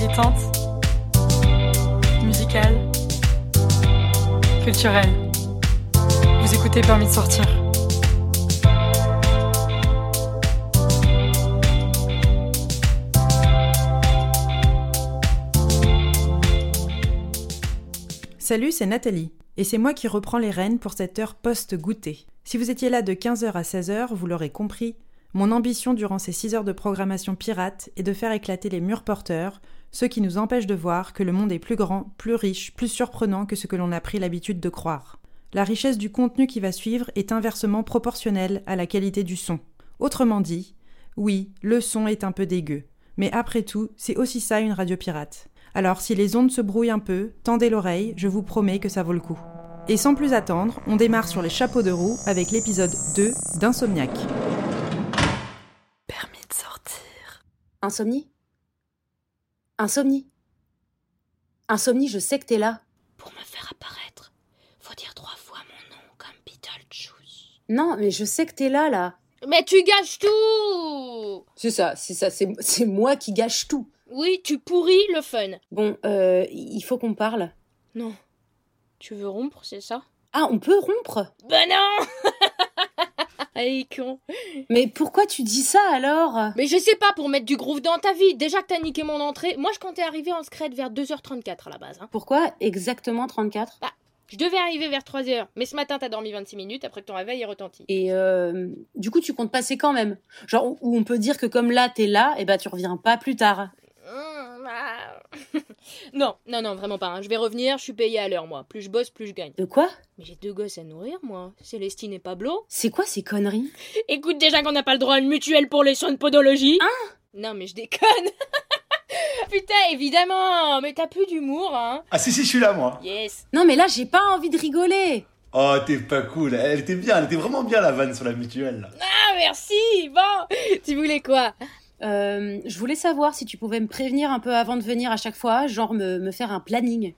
Militante, musicale, culturelle. Vous écoutez Permis de sortir. Salut, c'est Nathalie, et c'est moi qui reprends les rênes pour cette heure post-goûter. Si vous étiez là de 15h à 16h, vous l'aurez compris, mon ambition durant ces 6 heures de programmation pirate est de faire éclater les murs porteurs, ceux qui nous empêchent de voir que le monde est plus grand, plus riche, plus surprenant que ce que l'on a pris l'habitude de croire. La richesse du contenu qui va suivre est inversement proportionnelle à la qualité du son. Autrement dit, oui, le son est un peu dégueu, mais après tout, c'est aussi ça une radio pirate. Alors si les ondes se brouillent un peu, tendez l'oreille, je vous promets que ça vaut le coup. Et sans plus attendre, on démarre sur les chapeaux de roue avec l'épisode 2 d'Insomniac. Permis de sortir. Insomnie? Insomnie Insomnie, je sais que t'es là. Pour me faire apparaître, faut dire trois fois mon nom comme Beetlejuice. Non, mais je sais que t'es là, là. Mais tu gâches tout C'est ça, c'est ça, c'est c'est moi qui gâche tout. Oui, tu pourris le fun. Bon, euh, il faut qu'on parle. Non. Tu veux rompre, c'est ça? Ah, on peut rompre? Ben non Con. Mais pourquoi tu dis ça alors? Mais je sais pas, pour mettre du groove dans ta vie. Déjà que t'as niqué mon entrée, moi je comptais arriver en scred vers 2h34 à la base. Hein. Pourquoi exactement 34 Bah, je devais arriver vers 3h, mais ce matin t'as dormi 26 minutes après que ton réveil est retenti. Et euh, du coup, tu comptes passer quand même? Genre, où- où on peut dire que comme là, t'es là, et bah tu reviens pas plus tard. Ah. non, non, non, vraiment pas. hein. Je vais revenir, je suis payé à l'heure, moi. Plus je bosse, plus je gagne. De quoi? Mais j'ai deux gosses à nourrir, moi. Célestine et Pablo. C'est quoi ces conneries? Écoute déjà qu'on n'a pas le droit à une mutuelle pour les soins de podologie. Hein? Non, mais je déconne. Putain, évidemment. Mais t'as plus d'humour, hein. Ah si si je suis là moi. Yes. Non, mais là, j'ai pas envie de rigoler. Oh t'es pas cool, elle était bien, elle était vraiment bien la vanne sur la mutuelle. là. Ah, merci. Bon, tu voulais quoi? Euh, je voulais savoir si tu pouvais me prévenir un peu avant de venir à chaque fois, genre me, me faire un planning.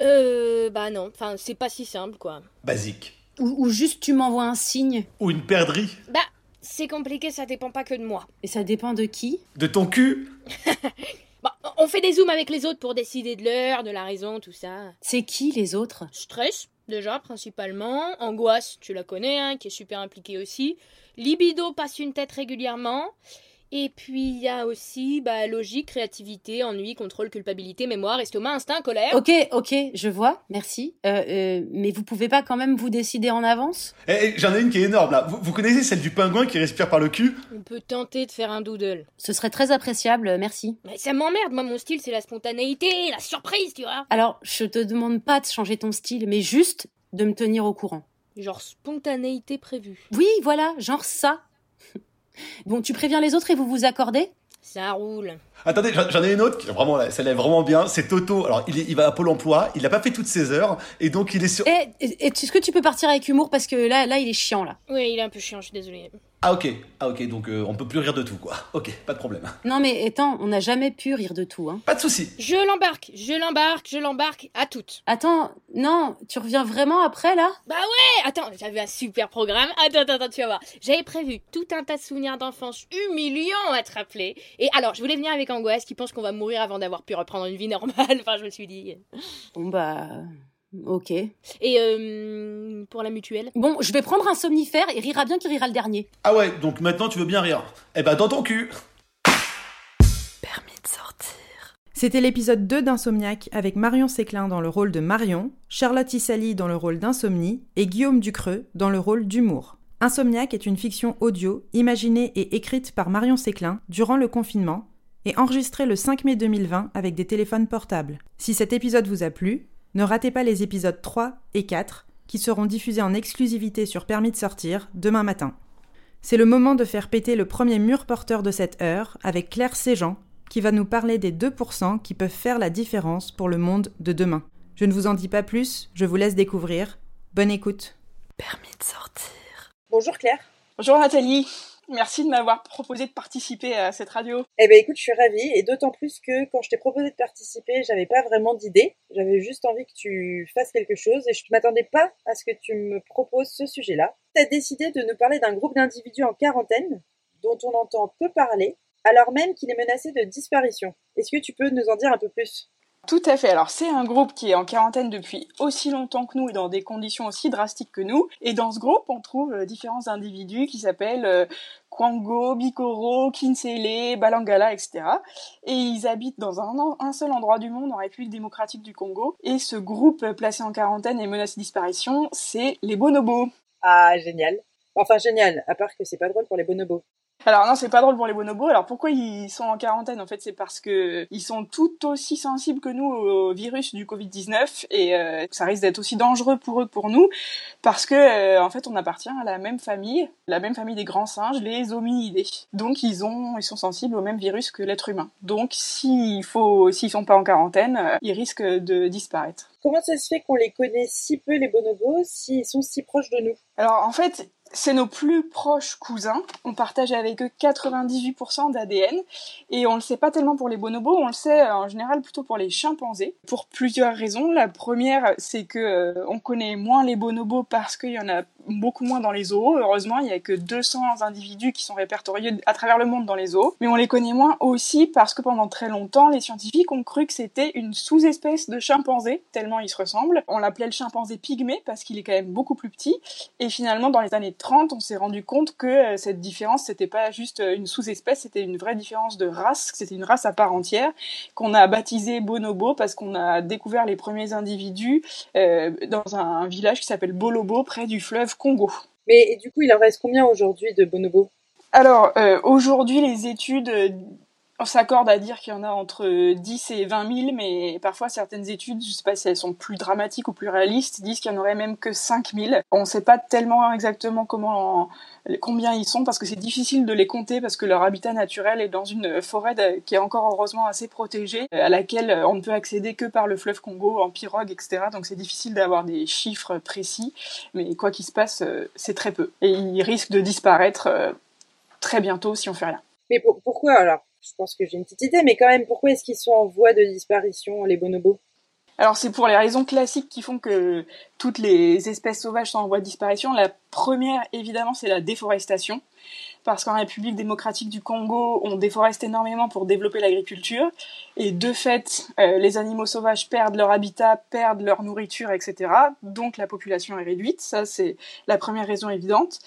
Euh, bah non. Enfin, c'est pas si simple, quoi. Basique. Ou, ou juste tu m'envoies un signe. Ou une perdrix. Bah, c'est compliqué, ça dépend pas que de moi. Et ça dépend de qui? De ton cul Bah, on fait des zooms avec les autres pour décider de l'heure, de la raison, tout ça. C'est qui les autres? Stress, déjà, principalement. Angoisse, tu la connais, hein, qui est super impliquée aussi. Libido passe une tête régulièrement. Et puis, il y a aussi bah, logique, créativité, ennui, contrôle, culpabilité, mémoire, estomac, instinct, colère. Ok, ok, je vois, merci. Euh, euh, mais vous pouvez pas quand même vous décider en avance? Eh, eh, J'en ai une qui est énorme là. Vous, vous connaissez celle du pingouin qui respire par le cul? On peut tenter de faire un doodle. Ce serait très appréciable, merci. Mais ça m'emmerde, moi, mon style, c'est la spontanéité, la surprise, tu vois. Alors, je te demande pas de changer ton style, mais juste de me tenir au courant. Genre spontanéité prévue. Oui, voilà, genre ça. Bon, tu préviens les autres et vous vous accordez? Ça roule. Attendez, j'en ai une autre vraiment là, celle-là est vraiment bien. C'est Toto. Alors il, est- il va à Pôle Emploi, il a pas fait toutes ses heures et donc il est sur. Eh, est-ce que tu peux partir avec humour? Parce que là, là, il est chiant là. Oui, il est un peu chiant, je suis désolée. Ah ok, ah ok, donc euh, on peut plus rire de tout quoi. Ok, pas de problème. Non mais attends, on n'a jamais pu rire de tout, hein. Pas de souci. Je l'embarque, je l'embarque, je l'embarque à toutes. Attends, non, tu reviens vraiment après là? Bah ouais Attends, j'avais un super programme. Attends, attends, attends, tu vas voir. J'avais prévu tout un tas de souvenirs d'enfance humiliants à te rappeler. Et alors, je voulais venir avec Angoisse qui pense qu'on va mourir avant d'avoir pu reprendre une vie normale. Enfin, je me suis dit. Bon bah, ok. Et euh, pour la mutuelle? Bon, je vais prendre un somnifère et rira bien qui rira le dernier. Ah ouais, donc maintenant tu veux bien rire. Eh ben dans ton cul. Permis de sortir. C'était l'épisode 2 d'Insomniac avec Marion Séclin dans le rôle de Marion, Charlotte Issali dans le rôle d'Insomnie et Guillaume Ducreux dans le rôle d'Humour. Insomniac est une fiction audio imaginée et écrite par Marion Séclin durant le confinement et enregistrée le 5 mai 2020 avec des téléphones portables. Si cet épisode vous a plu, ne ratez pas les épisodes 3 et 4 qui seront diffusés en exclusivité sur Permis de sortir demain matin. C'est le moment de faire péter le premier mur porteur de cette heure avec Claire Séjean, qui va nous parler des 2% qui peuvent faire la différence pour le monde de demain. Je ne vous en dis pas plus, je vous laisse découvrir. Bonne écoute. Permis de sortir. Bonjour Claire. Bonjour Nathalie, merci de m'avoir proposé de participer à cette radio. Eh ben écoute, je suis ravie et d'autant plus que quand je t'ai proposé de participer, j'avais pas vraiment d'idée. J'avais juste envie que tu fasses quelque chose et je ne m'attendais pas à ce que tu me proposes ce sujet-là. Tu as décidé de nous parler d'un groupe d'individus en quarantaine dont on entend peu parler alors même qu'il est menacé de disparition. Est-ce que tu peux nous en dire un peu plus? Tout à fait. Alors c'est un groupe qui est en quarantaine depuis aussi longtemps que nous et dans des conditions aussi drastiques que nous. Et dans ce groupe, on trouve euh, différents individus qui s'appellent euh, Kwango, Bikoro, Kinsele, Balangala, etc. Et ils habitent dans un, seul endroit du monde, en République démocratique du Congo. Et ce groupe placé en quarantaine et menacé de disparition, c'est les bonobos. Ah, génial. Enfin, génial, à part que c'est pas drôle pour les bonobos. Alors non, c'est pas drôle pour les bonobos. Alors pourquoi ils sont en quarantaine En fait, c'est parce que ils sont tout aussi sensibles que nous au virus du Covid-19 et euh, ça risque d'être aussi dangereux pour eux que pour nous parce que euh, en fait, on appartient à la même famille, la même famille des grands singes, les hominidés. Donc ils ont ils sont sensibles au même virus que l'être humain. Donc s'il faut s'ils sont pas en quarantaine, euh, ils risquent de disparaître. Comment ça se fait qu'on les connaît si peu les bonobos s'ils sont si proches de nous? Alors en fait, c'est nos plus proches cousins. On partage avec eux 98% d'ADN et on le sait pas tellement pour les bonobos, on le sait euh, en général plutôt pour les chimpanzés pour plusieurs raisons. La première, c'est que euh, on connaît moins les bonobos parce qu'il y en a beaucoup moins dans les zoos. Heureusement, il y a que 200 individus qui sont répertoriés à travers le monde dans les zoos, mais on les connaît moins aussi parce que pendant très longtemps, les scientifiques ont cru que c'était une sous-espèce de chimpanzé tellement ils se ressemblent. On l'appelait le chimpanzé pygmée parce qu'il est quand même beaucoup plus petit et finalement dans les années 30, on s'est rendu compte que euh, cette différence, c'était pas juste euh, une sous-espèce, c'était une vraie différence de race, c'était une race à part entière, qu'on a baptisé bonobo parce qu'on a découvert les premiers individus euh, dans un, village qui s'appelle Bolobo, près du fleuve Congo. Mais du coup, il en reste combien aujourd'hui de bonobo? Alors, aujourd'hui, les études on s'accorde à dire qu'il y en a entre 10 et 20 000, mais parfois certaines études, je sais pas si elles sont plus dramatiques ou plus réalistes, disent qu'il y en aurait même que 5 000. On ne sait pas tellement exactement comment, combien ils sont parce que c'est difficile de les compter parce que leur habitat naturel est dans une forêt qui est encore heureusement assez protégée, à laquelle on ne peut accéder que par le fleuve Congo en pirogue, etc. Donc c'est difficile d'avoir des chiffres précis, mais quoi qu'il se passe, c'est très peu. Et ils risquent de disparaître euh, très bientôt si on fait rien. Mais pourquoi alors? Je pense que j'ai une petite idée, mais quand même, pourquoi est-ce qu'ils sont en voie de disparition, les bonobos? Alors c'est pour les raisons classiques qui font que toutes les espèces sauvages sont en voie de disparition. La première, évidemment, c'est la déforestation. Parce qu'en République démocratique du Congo, on déforeste énormément pour développer l'agriculture. Et de fait, euh, les animaux sauvages perdent leur habitat, perdent leur nourriture, etc. Donc la population est réduite. Ça, c'est la première raison évidente.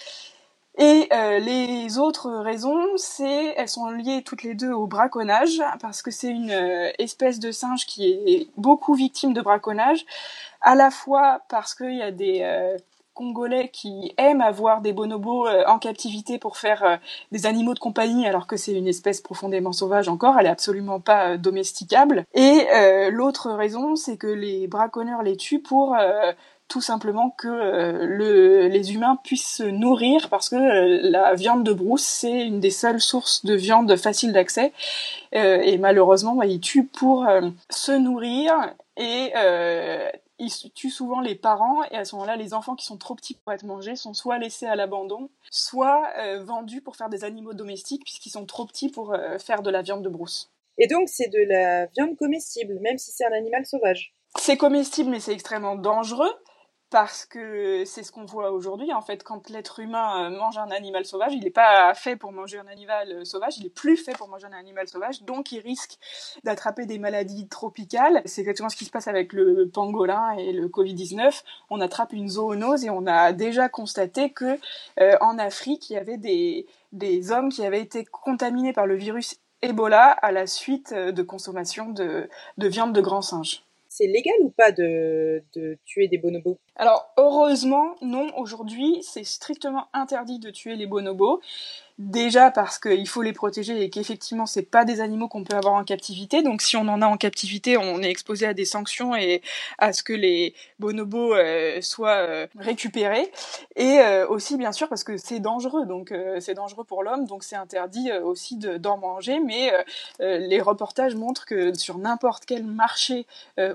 Et euh, les autres raisons, c'est elles sont liées toutes les deux au braconnage parce que c'est une euh, espèce de singe qui est beaucoup victime de braconnage, à la fois parce qu'il y a des euh, Congolais qui aiment avoir des bonobos en captivité pour faire des animaux de compagnie alors que c'est une espèce profondément sauvage encore, elle est absolument pas domesticable. Et l'autre raison, c'est que les braconneurs les tuent pour tout simplement que euh, le, les humains puissent se nourrir parce que euh, la viande de brousse c'est une des seules sources de viande facile d'accès euh, et malheureusement bah, ils tuent pour se nourrir et ils tuent souvent les parents et à ce moment-là les enfants qui sont trop petits pour être mangés sont soit laissés à l'abandon soit vendus pour faire des animaux domestiques puisqu'ils sont trop petits pour faire de la viande de brousse. Et donc c'est de la viande comestible même si c'est un animal sauvage. C'est comestible mais c'est extrêmement dangereux parce que c'est ce qu'on voit aujourd'hui. En fait, quand l'être humain euh, mange un animal sauvage, il n'est pas fait pour manger un animal euh, sauvage, il est plus fait pour manger un animal sauvage, donc il risque d'attraper des maladies tropicales. C'est exactement ce qui se passe avec le pangolin et le Covid-19. On attrape une zoonose et on a déjà constaté que euh, en Afrique, il y avait des, des hommes qui avaient été contaminés par le virus Ebola à la suite de consommation de, de viande de grands singes c'est légal ou pas de, de tuer des bonobos? Alors heureusement, non. Aujourd'hui, c'est strictement interdit de tuer les bonobos. Déjà parce qu'il faut les protéger et qu'effectivement c'est pas des animaux qu'on peut avoir en captivité. Donc si on en a en captivité, on est exposé à des sanctions et à ce que les bonobos euh, soient euh, récupérés. Et euh, aussi bien sûr parce que c'est dangereux. Donc c'est dangereux pour l'homme. Donc c'est interdit aussi d'en manger. Mais les reportages montrent que sur n'importe quel marché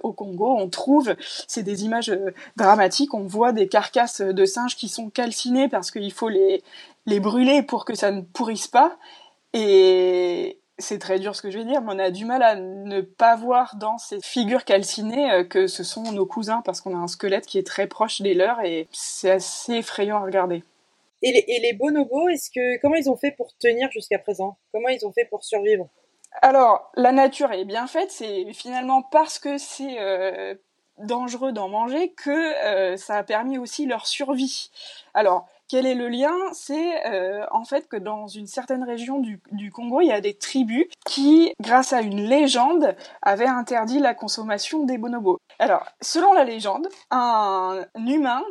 au Congo, on trouve c'est des images dramatiques. On voit des carcasses de singes qui sont calcinées parce qu'il faut les les brûler pour que ça ne pourrisse pas. Et c'est très dur ce que je vais dire, mais on a du mal à ne pas voir dans ces figures calcinées euh, que ce sont nos cousins parce qu'on a un squelette qui est très proche des leurs et c'est assez effrayant à regarder. Et les, et les bonobos, est-ce que comment ils ont fait pour tenir jusqu'à présent? Comment ils ont fait pour survivre? Alors, la nature est bien faite. C'est finalement parce que c'est euh, dangereux d'en manger que euh, ça a permis aussi leur survie. Alors, quel est le lien? C'est euh, en fait que dans une certaine région du, du, Congo, il y a des tribus qui, grâce à une légende, avaient interdit la consommation des bonobos. Alors, selon la légende, un humain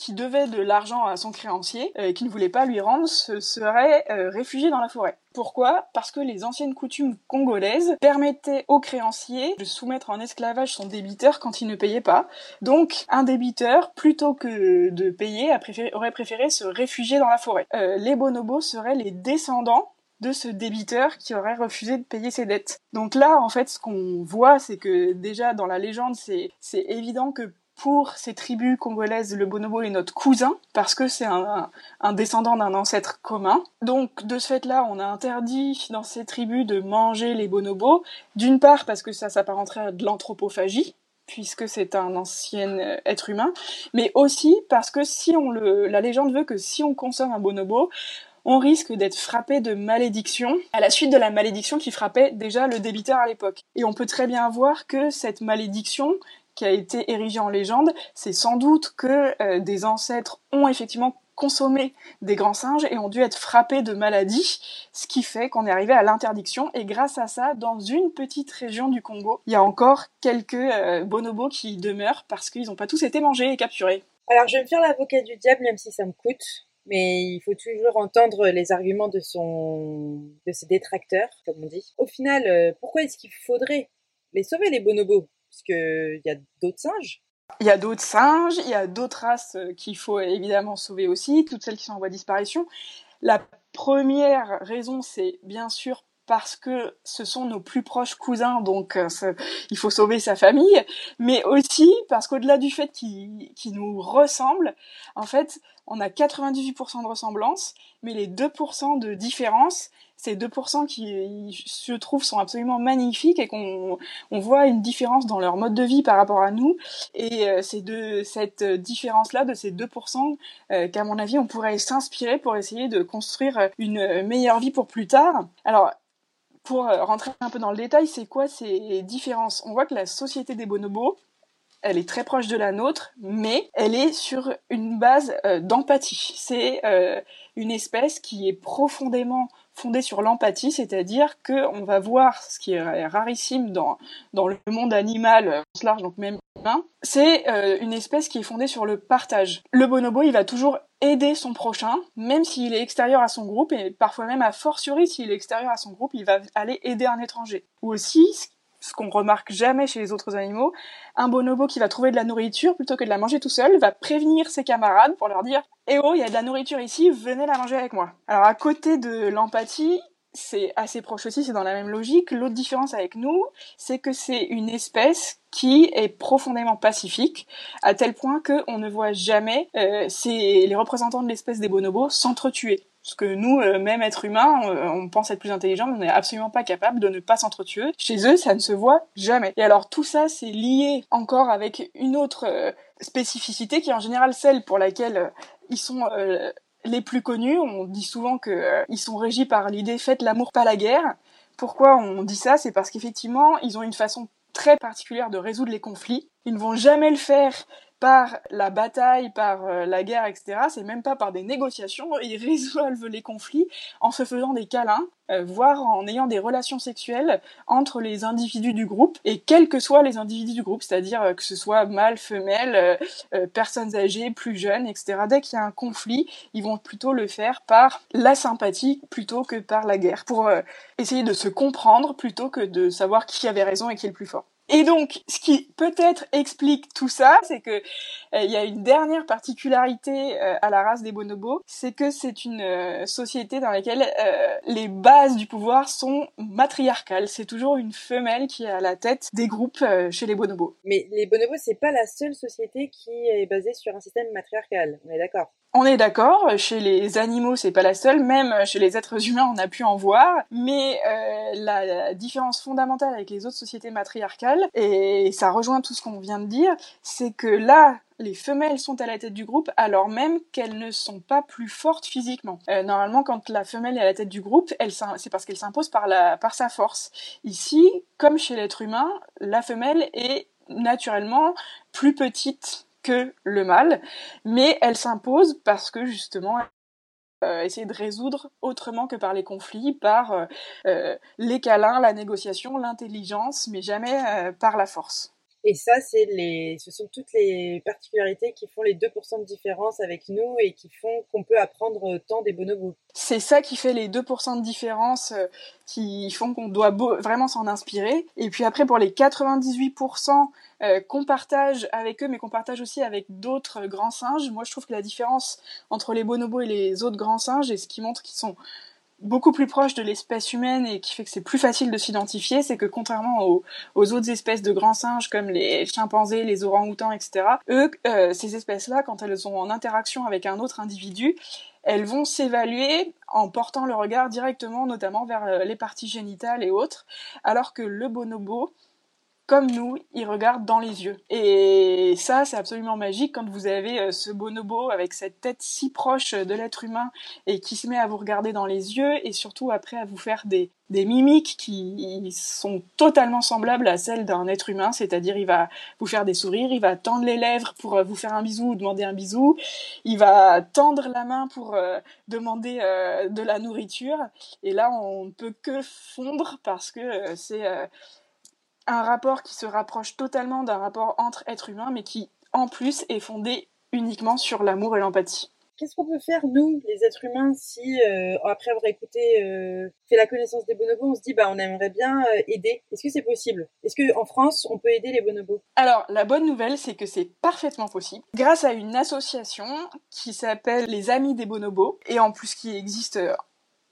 qui devait de l'argent à son créancier euh, qui ne voulait pas lui rendre se serait euh, réfugié dans la forêt. Pourquoi? Parce que les anciennes coutumes congolaises permettaient au créancier de soumettre en esclavage son débiteur quand il ne payait pas. Donc un débiteur, plutôt que de payer, aurait préféré se réfugier dans la forêt. Euh, les bonobos seraient les descendants de ce débiteur qui aurait refusé de payer ses dettes. Donc là, en fait, ce qu'on voit, c'est que déjà dans la légende, c'est évident que pour ces tribus congolaises, le bonobo est notre cousin parce que c'est un, descendant d'un ancêtre commun. Donc de ce fait-là, on a interdit dans ces tribus de manger les bonobos, d'une part parce que ça s'apparenterait à de l'anthropophagie, puisque c'est un ancien euh, être humain, mais aussi parce que si on la légende veut que si on consomme un bonobo, on risque d'être frappé de malédiction à la suite de la malédiction qui frappait déjà le débiteur à l'époque. Et on peut très bien voir que cette malédiction, qui a été érigé en légende, c'est sans doute que euh, des ancêtres ont effectivement consommé des grands singes et ont dû être frappés de maladies, ce qui fait qu'on est arrivé à l'interdiction. Et grâce à ça, dans une petite région du Congo, il y a encore quelques euh, bonobos qui demeurent parce qu'ils n'ont pas tous été mangés et capturés. Alors je vais me faire l'avocat du diable, même si ça me coûte, mais il faut toujours entendre les arguments de son, de ses détracteurs, comme on dit. Au final, euh, pourquoi est-ce qu'il faudrait les sauver les bonobos? Parce qu'il y a d'autres singes. Il y a d'autres singes, il y a d'autres races euh, qu'il faut évidemment sauver aussi, toutes celles qui sont en voie de disparition. La première raison, c'est bien sûr parce que ce sont nos plus proches cousins, donc euh, il faut sauver sa famille, mais aussi parce qu'au-delà du fait qu'ils nous ressemblent, en fait, on a 98% de ressemblance, mais les 2% de différence, ces 2% qui, je trouve, sont absolument magnifiques et qu'on on voit une différence dans leur mode de vie par rapport à nous. Et euh, c'est de cette différence-là, de ces 2%, euh, qu'à mon avis, on pourrait s'inspirer pour essayer de construire une meilleure vie pour plus tard. Alors, pour rentrer un peu dans le détail, c'est quoi ces différences? On voit que la société des bonobos, elle est très proche de la nôtre, mais elle est sur une base euh, d'empathie. C'est une espèce qui est profondément fondée sur l'empathie, c'est-à-dire qu'on va voir ce qui est rarissime dans, dans le monde animal, euh, large, donc même humain, c'est euh, une espèce qui est fondée sur le partage. Le bonobo, il va toujours aider son prochain, même s'il est extérieur à son groupe, et parfois même à fortiori, s'il est extérieur à son groupe, il va aller aider un étranger. Ou aussi, ce qu'on remarque jamais chez les autres animaux, un bonobo qui va trouver de la nourriture plutôt que de la manger tout seul va prévenir ses camarades pour leur dire "Eh oh, il y a de la nourriture ici, venez la manger avec moi." Alors à côté de l'empathie, c'est assez proche aussi, c'est dans la même logique. L'autre différence avec nous, c'est que c'est une espèce qui est profondément pacifique, à tel point qu'on ne voit jamais euh, les représentants de l'espèce des bonobos s'entretuer. Parce que nous, euh, même être humains, euh, on pense être plus intelligent, mais on n'est absolument pas capable de ne pas s'entretuer. Chez eux, ça ne se voit jamais. Et alors tout ça, c'est lié encore avec une autre euh, spécificité qui est en général celle pour laquelle ils sont les plus connus. On dit souvent qu'ils sont régis par l'idée faites l'amour, pas la guerre. Pourquoi on dit ça? C'est parce qu'effectivement, ils ont une façon très particulière de résoudre les conflits. Ils ne vont jamais le faire par la bataille, par euh, la guerre, etc. C'est même pas par des négociations. Ils résolvent les conflits en se faisant des câlins, euh, voire en ayant des relations sexuelles entre les individus du groupe, et quels que soient les individus du groupe, c'est-à-dire euh, que ce soit mâle, femelle, personnes âgées, plus jeunes, etc. Dès qu'il y a un conflit, ils vont plutôt le faire par la sympathie plutôt que par la guerre, pour essayer de se comprendre plutôt que de savoir qui avait raison et qui est le plus fort. Et donc, ce qui peut-être explique tout ça, c'est que euh, il y a une dernière particularité euh, à la race des bonobos, c'est que c'est une euh, société dans laquelle les bases du pouvoir sont matriarcales. C'est toujours une femelle qui est à la tête des groupes chez les bonobos. Mais les bonobos, c'est pas la seule société qui est basée sur un système matriarcal. On est d'accord On est d'accord, chez les animaux, c'est pas la seule, même chez les êtres humains, on a pu en voir, mais euh, la, différence fondamentale avec les autres sociétés matriarcales, et ça rejoint tout ce qu'on vient de dire, c'est que là, les femelles sont à la tête du groupe alors même qu'elles ne sont pas plus fortes physiquement. Euh, normalement, quand la femelle est à la tête du groupe, c'est parce qu'elle s'impose par, par sa force. Ici, comme chez l'être humain, la femelle est naturellement plus petite que le mal, mais elle s'impose parce que justement euh, essayer de résoudre autrement que par les conflits, par euh, euh, les câlins, la négociation, l'intelligence, mais jamais par la force. Et ça, c'est les, ce sont toutes les particularités qui font les 2% de différence avec nous et qui font qu'on peut apprendre tant des bonobos. C'est ça qui fait les 2% de différence euh, qui font qu'on doit vraiment s'en inspirer. Et puis après, pour les 98% euh, qu'on partage avec eux, mais qu'on partage aussi avec d'autres grands singes, moi je trouve que la différence entre les bonobos et les autres grands singes, et ce qui montre qu'ils sont beaucoup plus proche de l'espèce humaine et qui fait que c'est plus facile de s'identifier, c'est que contrairement aux, autres espèces de grands singes comme les chimpanzés, les orang-outans, etc., eux, euh, ces espèces-là, quand elles sont en interaction avec un autre individu, elles vont s'évaluer en portant le regard directement, notamment vers euh, les parties génitales et autres, alors que le bonobo, comme nous, il regarde dans les yeux. Et ça, c'est absolument magique quand vous avez euh, ce bonobo avec cette tête si proche de l'être humain et qui se met à vous regarder dans les yeux et surtout après à vous faire des, mimiques qui sont totalement semblables à celles d'un être humain, c'est-à-dire il va vous faire des sourires, il va tendre les lèvres pour euh, vous faire un bisou ou demander un bisou, il va tendre la main pour euh, demander de la nourriture, et là on ne peut que fondre parce que c'est un rapport qui se rapproche totalement d'un rapport entre êtres humains, mais qui, en plus, est fondé uniquement sur l'amour et l'empathie. Qu'est-ce qu'on peut faire, nous, les êtres humains, si, euh, après avoir écouté, euh, fait la connaissance des bonobos, on se dit, bah, on aimerait bien euh, aider? Est-ce que c'est possible? Est-ce qu'en France, on peut aider les bonobos? Alors, la bonne nouvelle, c'est que c'est parfaitement possible. Grâce à une association qui s'appelle les Amis des bonobos, et en plus qui existe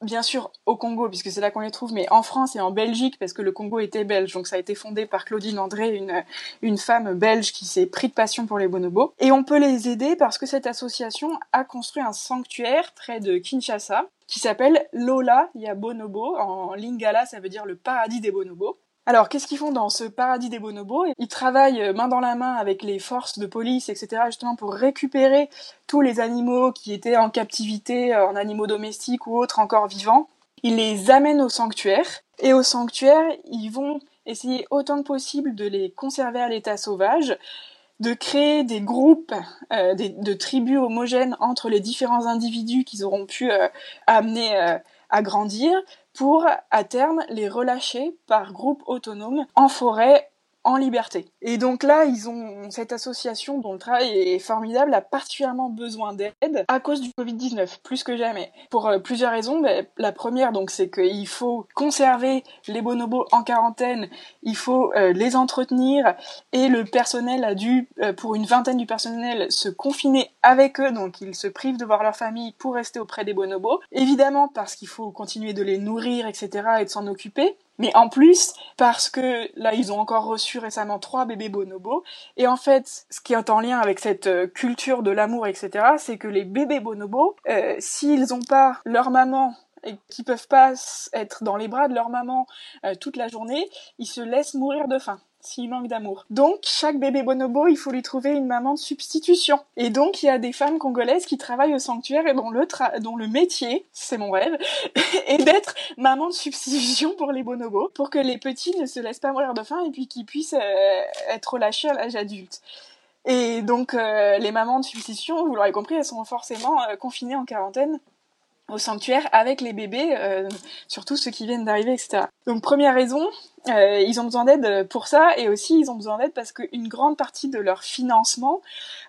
bien sûr au Congo, puisque c'est là qu'on les trouve, mais en France et en Belgique, parce que le Congo était belge. Donc ça a été fondé par Claudine André, une, une femme belge qui s'est pris de passion pour les bonobos. Et on peut les aider parce que cette association a construit un sanctuaire près de Kinshasa qui s'appelle Lola Ya Bonobo. En lingala, ça veut dire le paradis des bonobos. Alors, qu'est-ce qu'ils font dans ce paradis des bonobos? Ils travaillent euh, main dans la main avec les forces de police, etc., justement pour récupérer tous les animaux qui étaient en captivité, euh, en animaux domestiques ou autres encore vivants. Ils les amènent au sanctuaire, et au sanctuaire, ils vont essayer autant que possible de les conserver à l'état sauvage, de créer des groupes, euh, de tribus homogènes entre les différents individus qu'ils auront pu amener à grandir, pour, à terme, les relâcher par groupe autonome en forêt en liberté. Et donc là, ils ont cette association dont le travail est formidable, a particulièrement besoin d'aide à cause du Covid-19, plus que jamais. Pour euh, plusieurs raisons. Ben, la première, donc, c'est qu'il faut conserver les bonobos en quarantaine, il faut euh, les entretenir, et le personnel a dû, euh, pour une vingtaine du personnel, se confiner avec eux, donc ils se privent de voir leur famille pour rester auprès des bonobos. Évidemment, parce qu'il faut continuer de les nourrir, etc., et de s'en occuper mais en plus parce que là ils ont encore reçu récemment trois bébés bonobos et en fait ce qui est en lien avec cette euh, culture de l'amour etc c'est que les bébés bonobos euh, s'ils n'ont pas leur maman et qui peuvent pas être dans les bras de leur maman euh, toute la journée, ils se laissent mourir de faim s'il manque d'amour. Donc, chaque bébé bonobo, il faut lui trouver une maman de substitution. Et donc, il y a des femmes congolaises qui travaillent au sanctuaire et dont le, dont le métier, c'est mon rêve, est d'être maman de substitution pour les bonobos, pour que les petits ne se laissent pas mourir de faim et puis qu'ils puissent euh, être relâchés à l'âge adulte. Et donc, euh, les mamans de substitution, vous l'aurez compris, elles sont forcément euh, confinées en quarantaine au sanctuaire avec les bébés, surtout ceux qui viennent d'arriver, etc. Donc première raison, euh, ils ont besoin d'aide pour ça et aussi ils ont besoin d'aide parce qu'une grande partie de leur financement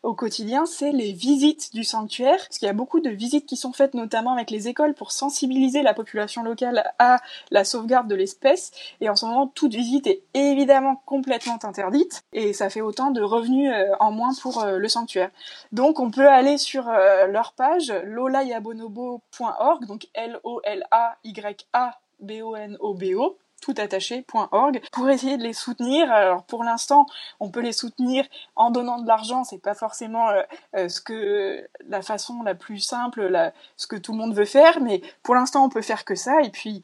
au quotidien, c'est les visites du sanctuaire. Parce qu'il y a beaucoup de visites qui sont faites notamment avec les écoles pour sensibiliser la population locale à la sauvegarde de l'espèce. Et en ce moment, toute visite est évidemment complètement interdite et ça fait autant de revenus euh, en moins pour euh, le sanctuaire. Donc on peut aller sur leur page lolayabonobo.org, donc L-O-L-A-Y-A B-O-N-O-B-O toutattaché.org pour essayer de les soutenir. Alors pour l'instant, on peut les soutenir en donnant de l'argent, c'est pas forcément euh, euh, ce que la façon la plus simple, ce que tout le monde veut faire, mais pour l'instant, on peut faire que ça. Et puis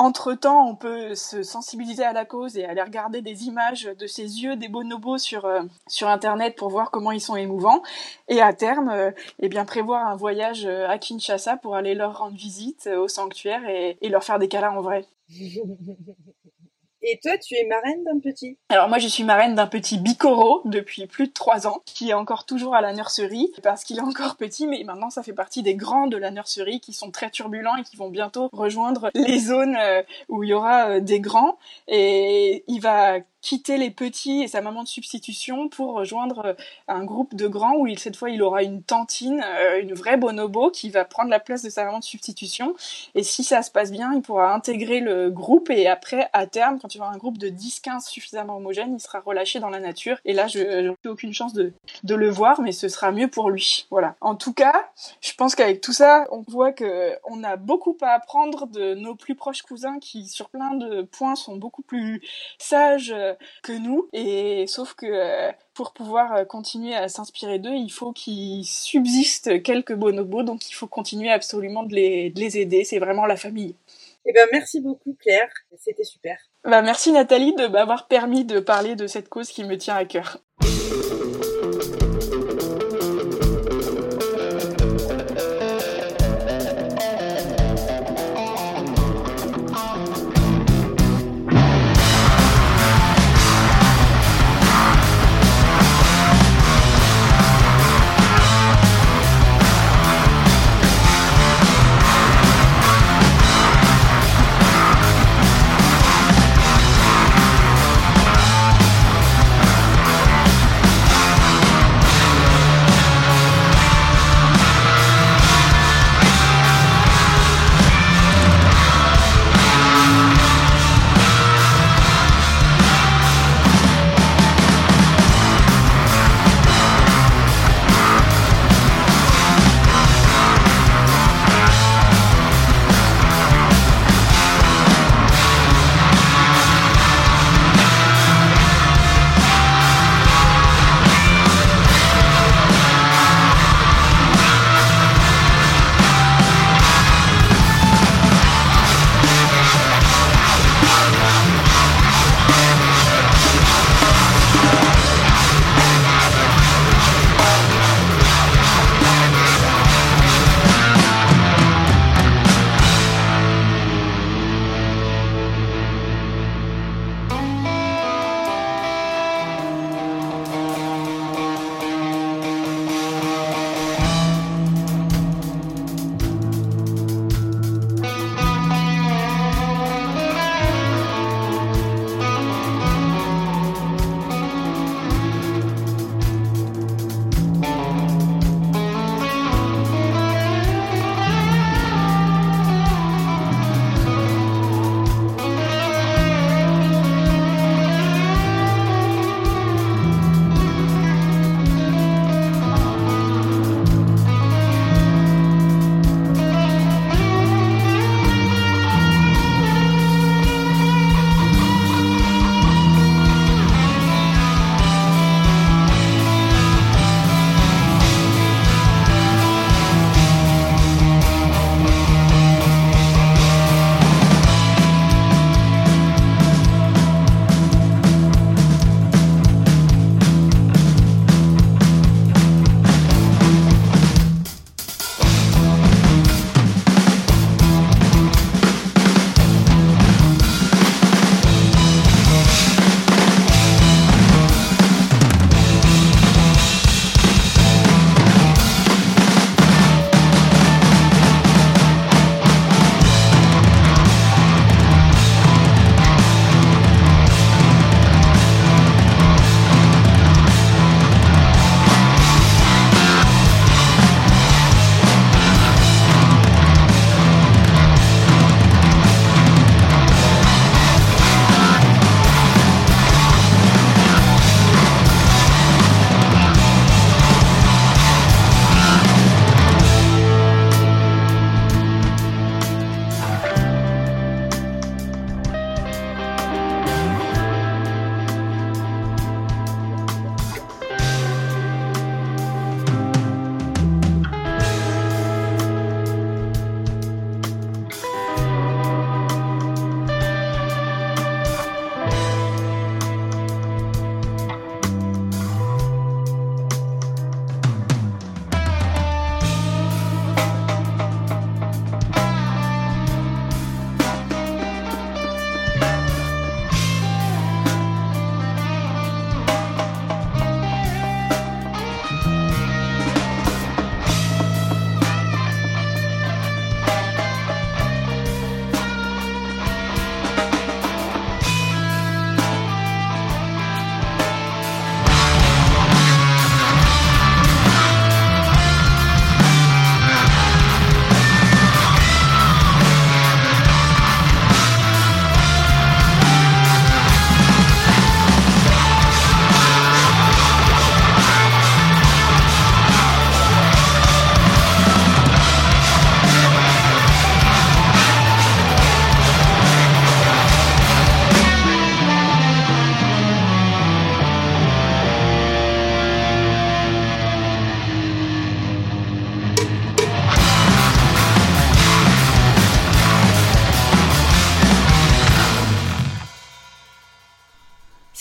entre-temps, on peut se sensibiliser à la cause et aller regarder des images de ces yeux des bonobos sur, euh, sur Internet pour voir comment ils sont émouvants. Et à terme, euh, eh bien, prévoir un voyage à Kinshasa pour aller leur rendre visite au sanctuaire et, et leur faire des câlins en vrai. Et toi, tu es marraine d'un petit? Alors moi, je suis marraine d'un petit Bicoro depuis plus de trois ans, qui est encore toujours à la nurserie, parce qu'il est encore petit, mais maintenant ça fait partie des grands de la nurserie qui sont très turbulents et qui vont bientôt rejoindre les zones euh, où il y aura euh, des grands. Et il va quitter les petits et sa maman de substitution pour rejoindre euh, un groupe de grands où cette fois il aura une tantine, euh, une vraie bonobo qui va prendre la place de sa maman de substitution. Et si ça se passe bien, il pourra intégrer le groupe et après, à terme, quand il aura un groupe de 10-15 suffisamment homogène, il sera relâché dans la nature. Et là, je n'ai aucune chance de, de le voir, mais ce sera mieux pour lui. Voilà. En tout cas, je pense qu'avec tout ça, on voit que on a beaucoup à apprendre de nos plus proches cousins qui, sur plein de points, sont beaucoup plus sages, que nous. Et sauf que euh, pour pouvoir euh, continuer à s'inspirer d'eux, il faut qu'il subsiste quelques bonobos, donc il faut continuer absolument de les, de les aider. C'est vraiment la famille. Eh ben, merci beaucoup, Claire. C'était super. Bah, merci Nathalie de m'avoir permis de parler de cette cause qui me tient à cœur.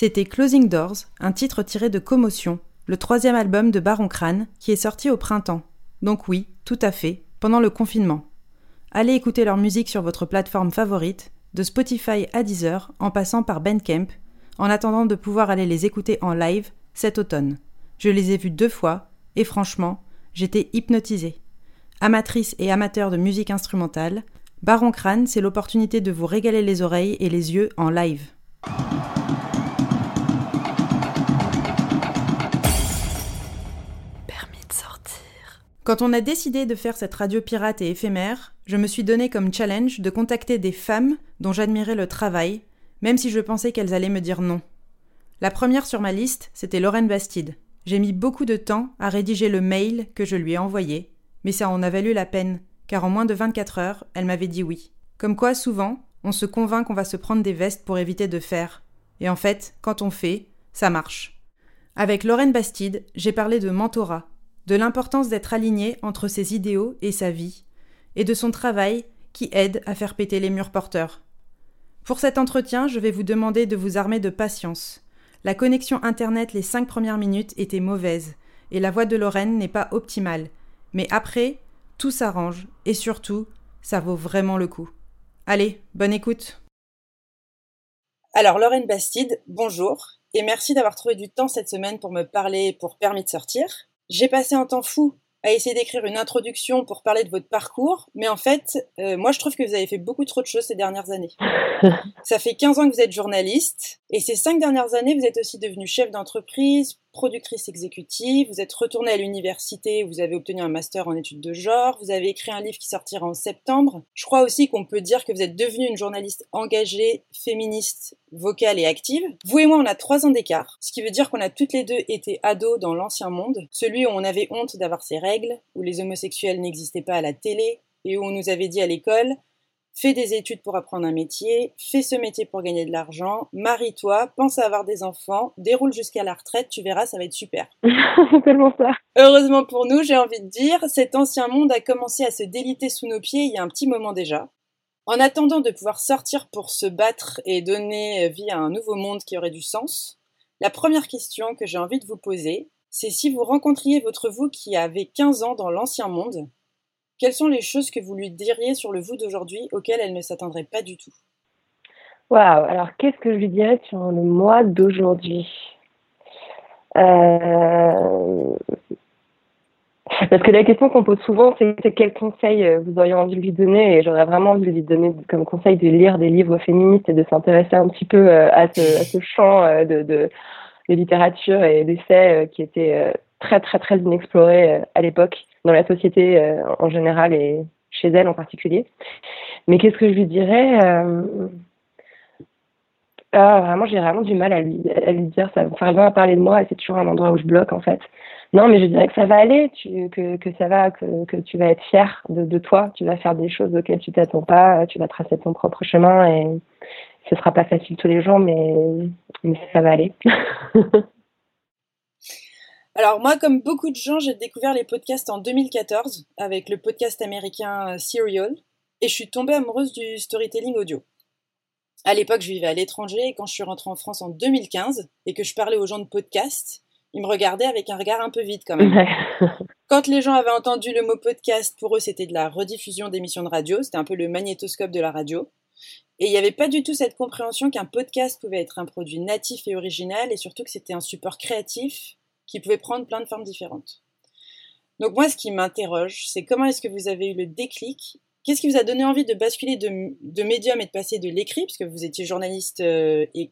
C'était Closing Doors, un titre tiré de Commotion, le troisième album de Baron Crane, qui est sorti au printemps. Donc oui, tout à fait, pendant le confinement. Allez écouter leur musique sur votre plateforme favorite, de Spotify à Deezer, en passant par Bandcamp, en attendant de pouvoir aller les écouter en live cet automne. Je les ai vus deux fois, et franchement, j'étais hypnotisée. Amatrice et amateur de musique instrumentale, Baron Crâne, c'est l'opportunité de vous régaler les oreilles et les yeux en live. Quand on a décidé de faire cette radio pirate et éphémère, je me suis donné comme challenge de contacter des femmes dont j'admirais le travail, même si je pensais qu'elles allaient me dire non. La première sur ma liste, c'était Lorraine Bastide. J'ai mis beaucoup de temps à rédiger le mail que je lui ai envoyé, mais ça en a valu la peine, car en moins de 24 heures, elle m'avait dit oui. Comme quoi, souvent, on se convainc qu'on va se prendre des vestes pour éviter de faire. Et en fait, quand on fait, ça marche. Avec Lorraine Bastide, j'ai parlé de mentorat, de l'importance d'être aligné entre ses idéaux et sa vie, et de son travail qui aide à faire péter les murs porteurs. Pour cet entretien, je vais vous demander de vous armer de patience. La connexion Internet les cinq premières minutes était mauvaise, et la voix de Lorraine n'est pas optimale. Mais après, tout s'arrange, et surtout, ça vaut vraiment le coup. Allez, bonne écoute. Alors, Lorraine Bastide, bonjour, et merci d'avoir trouvé du temps cette semaine pour me parler pour permis de sortir. J'ai passé un temps fou à essayer d'écrire une introduction pour parler de votre parcours, mais en fait, euh, moi je trouve que vous avez fait beaucoup trop de choses ces dernières années. Ça fait 15 ans que vous êtes journaliste, et ces 5 dernières années, vous êtes aussi devenu chef d'entreprise, productrice exécutive, vous êtes retournée à l'université, vous avez obtenu un master en études de genre, vous avez écrit un livre qui sortira en septembre. Je crois aussi qu'on peut dire que vous êtes devenue une journaliste engagée, féministe, vocale et active. Vous et moi, on a trois ans d'écart, ce qui veut dire qu'on a toutes les deux été ados dans l'ancien monde, celui où on avait honte d'avoir ses règles, où les homosexuels n'existaient pas à la télé, et où on nous avait dit à l'école fais des études pour apprendre un métier, fais ce métier pour gagner de l'argent, marie-toi, pense à avoir des enfants, déroule jusqu'à la retraite, tu verras, ça va être super. C'est tellement ça. Heureusement pour nous, j'ai envie de dire, cet ancien monde a commencé à se déliter sous nos pieds il y a un petit moment déjà. En attendant de pouvoir sortir pour se battre et donner vie à un nouveau monde qui aurait du sens, la première question que j'ai envie de vous poser, c'est si vous rencontriez votre vous qui avait 15 ans dans l'ancien monde, quelles sont les choses que vous lui diriez sur le vous d'aujourd'hui auxquelles elle ne s'attendrait pas du tout? Waouh, alors qu'est-ce que je lui dirais sur le moi d'aujourd'hui? Euh... Parce que la question qu'on pose souvent, c'est quel conseil euh, vous auriez envie de lui donner? Et j'aurais vraiment envie de lui donner comme conseil de lire des livres féministes et de s'intéresser un petit peu euh, à ce, à ce champ de, de, de littérature et d'essais qui était très très très inexploré à l'époque dans la société euh, en général et chez elle en particulier. Mais qu'est-ce que je lui dirais euh... ah, Vraiment, j'ai vraiment du mal à lui, à lui dire ça. Enfin, à parler de moi et c'est toujours un endroit où je bloque en fait. Non, mais je dirais que ça va aller, que, ça va, que, tu vas être fier de, toi, tu vas faire des choses auxquelles tu t'attends pas, tu vas tracer ton propre chemin et ce sera pas facile tous les jours, mais ça va aller. Alors moi, comme beaucoup de gens, j'ai découvert les podcasts en 2014 avec le podcast américain euh, Serial et je suis tombée amoureuse du storytelling audio. À l'époque, je vivais à l'étranger et quand je suis rentrée en France en 2015 et que je parlais aux gens de podcast, ils me regardaient avec un regard un peu vide quand même. quand les gens avaient entendu le mot podcast, pour eux, c'était de la rediffusion d'émissions de radio, c'était un peu le magnétoscope de la radio. Et il n'y avait pas du tout cette compréhension qu'un podcast pouvait être un produit natif et original et surtout que c'était un support créatif qui pouvait prendre plein de formes différentes. Donc moi, ce qui m'interroge, c'est comment est-ce que vous avez eu le déclic? Qu'est-ce qui vous a donné envie de basculer de, médium et de passer de l'écrit, puisque vous étiez journaliste euh, et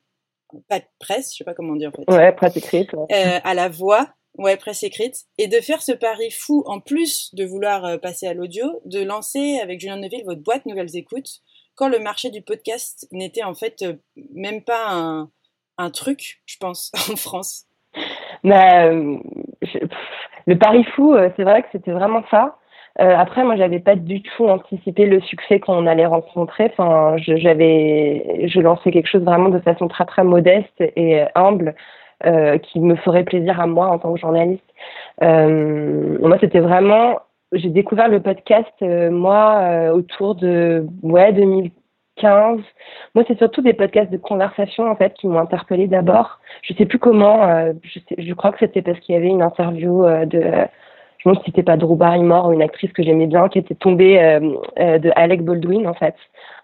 pas de presse, je sais pas comment dire en fait. Ouais, presse écrite. Euh, à la voix, ouais, presse écrite, et de faire ce pari fou, en plus de vouloir euh, passer à l'audio, de lancer avec Julien Neuville votre boîte Nouvelles Écoutes, quand le marché du podcast n'était en fait même pas un, un truc, je pense, en France. Mais euh, le pari fou, euh, c'est vrai que c'était vraiment ça. Euh, après, moi, j'avais pas du tout anticipé le succès qu'on allait rencontrer. Enfin, j'avais, je lançais quelque chose vraiment de façon très très modeste et humble, euh, qui me ferait plaisir à moi en tant que journaliste. Euh, moi, c'était vraiment, j'ai découvert le podcast moi autour de ouais 2000 2015. Moi, c'est surtout des podcasts de conversation en fait qui m'ont interpellée d'abord. Je sais plus comment. je, je, crois que c'était parce qu'il y avait une interview de je me demande si c'était pas Drew Barrymore ou une actrice que j'aimais bien qui était tombée euh, euh, de Alec Baldwin en fait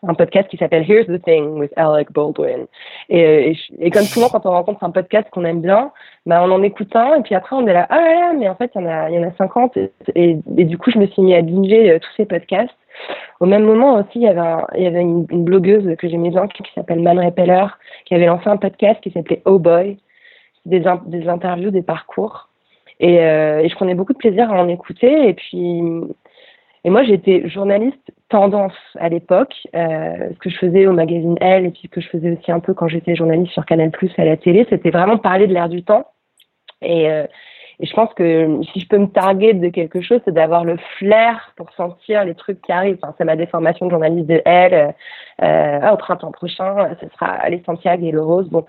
un podcast qui s'appelle Here's the Thing with Alec Baldwin et, euh, et, comme souvent quand on rencontre un podcast qu'on aime bien bah on en écoute un et puis après on est là ah là mais en fait il y en a y en a 50 et, et, du coup je me suis mis à binger tous ces podcasts au même moment aussi, il y avait, une, blogueuse que j'aimais bien qui, s'appelle Man Repeller, qui avait lancé un podcast qui s'appelait Oh Boy, des, interviews, des parcours. Et, euh, et, je prenais beaucoup de plaisir à en écouter. Et puis, et moi, j'étais journaliste tendance à l'époque, euh, ce que je faisais au magazine Elle et puis ce que je faisais aussi un peu quand j'étais journaliste sur Canal Plus à la télé, c'était vraiment parler de l'air du temps. Et, euh, et je pense que si je peux me targuer de quelque chose, c'est d'avoir le flair pour sentir les trucs qui arrivent. Enfin, c'est ma déformation de journaliste de elle. Euh, euh au printemps prochain, ce sera les Santiago et le Rose. Bon,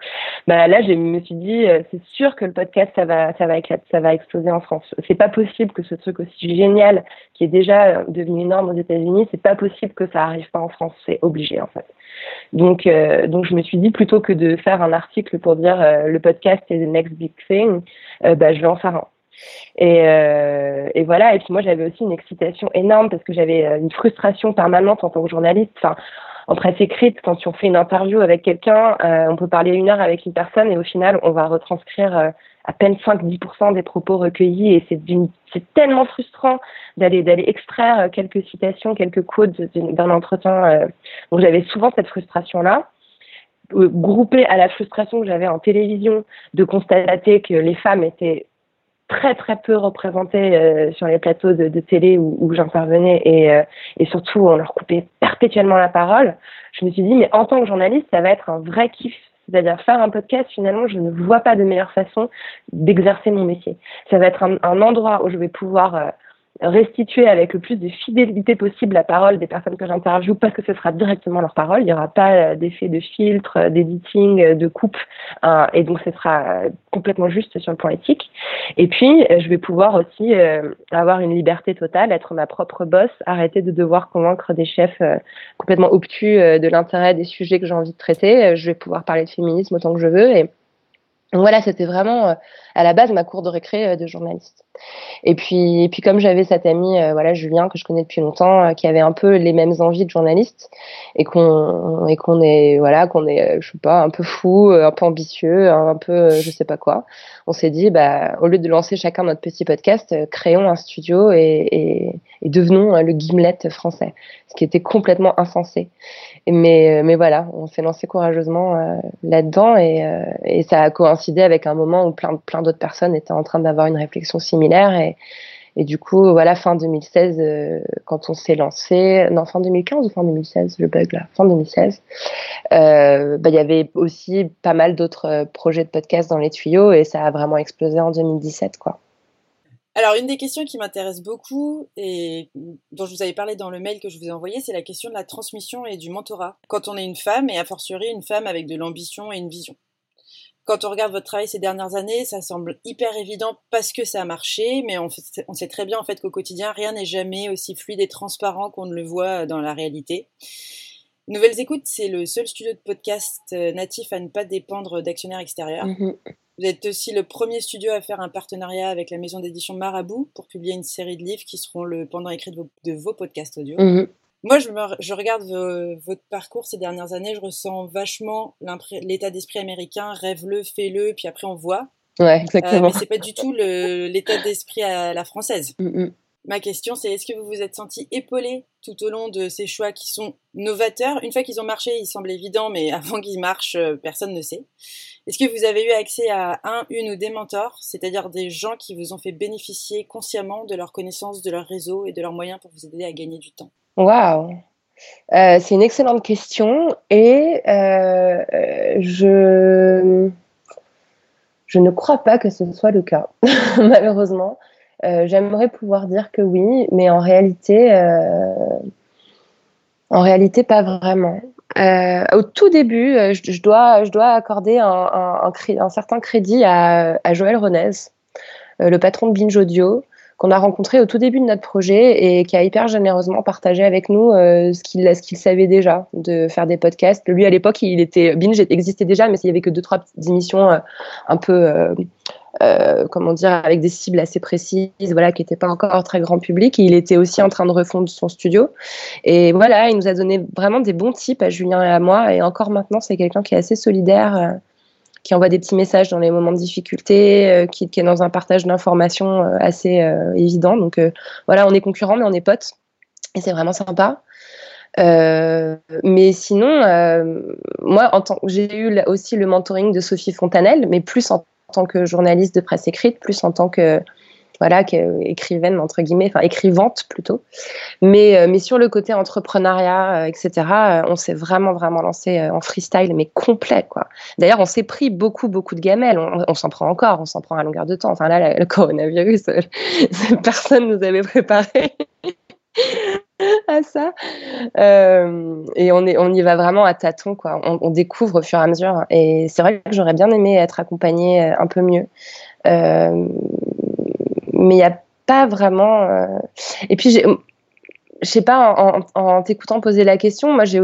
bah là, je me suis dit, euh, c'est sûr que le podcast, ça va, ça va éclater, ça va exploser en France. C'est pas possible que ce truc aussi génial, qui est déjà devenu énorme aux États-Unis, c'est pas possible que ça arrive pas en France. C'est obligé, en fait. Donc, euh, donc je me suis dit plutôt que de faire un article pour dire euh, le podcast est the next big thing, euh, bah, je vais en faire un. Et, et voilà. Et puis moi, j'avais aussi une excitation énorme parce que j'avais une frustration permanente en tant que journaliste. Enfin, en presse écrite, quand on fait une interview avec quelqu'un, on peut parler une heure avec une personne et au final, on va retranscrire à peine 5-10% des propos recueillis et c'est tellement frustrant d'aller d'aller extraire quelques citations, quelques quotes d'un entretien. Euh. Donc j'avais souvent cette frustration là euh, groupée à la frustration que j'avais en télévision de constater que les femmes étaient très très peu représentées euh, sur les plateaux de, de télé où, où j'intervenais et, et surtout on leur coupait perpétuellement la parole. Je me suis dit mais en tant que journaliste ça va être un vrai kiff c'est-à-dire faire un podcast, finalement, je ne vois pas de meilleure façon d'exercer mon métier. Ça va être un, un endroit où je vais pouvoir euh, restituer avec le plus de fidélité possible la parole des personnes que j'interviewe parce que ce sera directement leur parole. Il n'y aura pas euh, d'effet de filtre, euh, d'editing, euh, de coupe. et donc, ce sera complètement juste sur le plan éthique. Et puis, je vais pouvoir aussi avoir une liberté totale, être ma propre boss, arrêter de devoir convaincre des chefs complètement obtus de l'intérêt des sujets que j'ai envie de traiter. Je vais pouvoir parler de féminisme autant que je veux. Et voilà, c'était vraiment à la base ma cour de récré de journaliste. Et puis, et puis comme j'avais cet ami, euh, voilà, Julien que je connais depuis longtemps, euh, qui avait un peu les mêmes envies de journaliste, et qu'on et qu'on est, voilà, qu'on est, euh, je sais pas, un peu fou, un peu ambitieux, un peu, je sais pas quoi. On s'est dit, bah, au lieu de lancer chacun notre petit podcast, créons un studio et devenons le Gimlet français, ce qui était complètement insensé. Mais, mais voilà, on s'est lancé courageusement là-dedans et, et ça a coïncidé avec un moment où plein, plein d'autres personnes étaient en train d'avoir une réflexion similaire et, du coup, voilà, fin 2016, euh, quand on s'est lancé, non, fin 2015 ou fin 2016, je bug là, fin 2016, euh, bah, il y avait aussi pas mal d'autres euh, projets de podcast dans les tuyaux et ça a vraiment explosé en 2017, quoi. Alors, une des questions qui m'intéresse beaucoup et dont je vous avais parlé dans le mail que je vous ai envoyé, c'est la question de la transmission et du mentorat. Quand on est une femme, et a fortiori une femme avec de l'ambition et une vision quand on regarde votre travail ces dernières années, ça semble hyper évident parce que ça a marché, mais on, sait très bien en fait qu'au quotidien, rien n'est jamais aussi fluide et transparent qu'on ne le voit dans la réalité. Nouvelles Écoutes, c'est le seul studio de podcast euh, natif à ne pas dépendre d'actionnaires extérieurs. Mm-hmm. Vous êtes aussi le premier studio à faire un partenariat avec la maison d'édition Marabout pour publier une série de livres qui seront le pendant écrit de vos, podcasts audio. Mm-hmm. Moi, je, je regarde votre parcours ces dernières années, je ressens vachement l'état d'esprit américain, rêve-le, fais-le, puis après on voit. Ouais, exactement. Euh, mais c'est pas du tout l'état d'esprit à la française. Mm, mm. Ma question, c'est est-ce que vous vous êtes senti épaulé tout au long de ces choix qui sont novateurs? Une fois qu'ils ont marché, ils semblent évidents, mais avant qu'ils marchent, euh, personne ne sait. Est-ce que vous avez eu accès à un, une ou des mentors, c'est-à-dire des gens qui vous ont fait bénéficier consciemment de leur connaissance, de leur réseau et de leurs moyens pour vous aider à gagner du temps? Waouh euh, C'est une excellente question et euh, je, ne crois pas que ce soit le cas, malheureusement. Euh, j'aimerais pouvoir dire que oui, mais en réalité, en réalité, pas vraiment. au tout début, je, dois, accorder un, certain crédit à, à Joël Renez, le patron de Binge Audio, qu'on a rencontré au tout début de notre projet et qui a hyper généreusement partagé avec nous euh, ce qu'il savait déjà de faire des podcasts. Lui à l'époque, il était Binge existait déjà, mais il y avait que deux trois petites émissions euh, un peu euh, comment dire, avec des cibles assez précises, voilà, qui n'étaient pas encore très grand public. il était aussi en train de refondre son studio. Et voilà, il nous a donné vraiment des bons tips à Julien et à moi. Et encore maintenant, c'est quelqu'un qui est assez solidaire qui envoie des petits messages dans les moments de difficulté, euh, qui, est dans un partage d'informations euh, assez euh, évident. Donc voilà, on est concurrents, mais on est potes. Et c'est vraiment sympa. mais sinon, moi, en tant, j'ai eu aussi le mentoring de Sophie Fontanelle, mais plus en tant que journaliste de presse écrite, plus en tant que voilà, écrivaine entre guillemets, enfin écrivante plutôt. Mais, euh, mais sur le côté entrepreneuriat, euh, etc., euh, on s'est vraiment vraiment lancé en freestyle, mais complet quoi. D'ailleurs, on s'est pris beaucoup beaucoup de gamelles. On, s'en prend encore, on s'en prend à longueur de temps. Enfin là, le coronavirus, personne nous avait préparé. à ça et on est on y va vraiment à tâtons quoi on, découvre au fur et à mesure et c'est vrai que j'aurais bien aimé être accompagnée un peu mieux mais il n'y a pas vraiment. Euh, et puis, je sais pas, en, t'écoutant poser la question, moi j'ai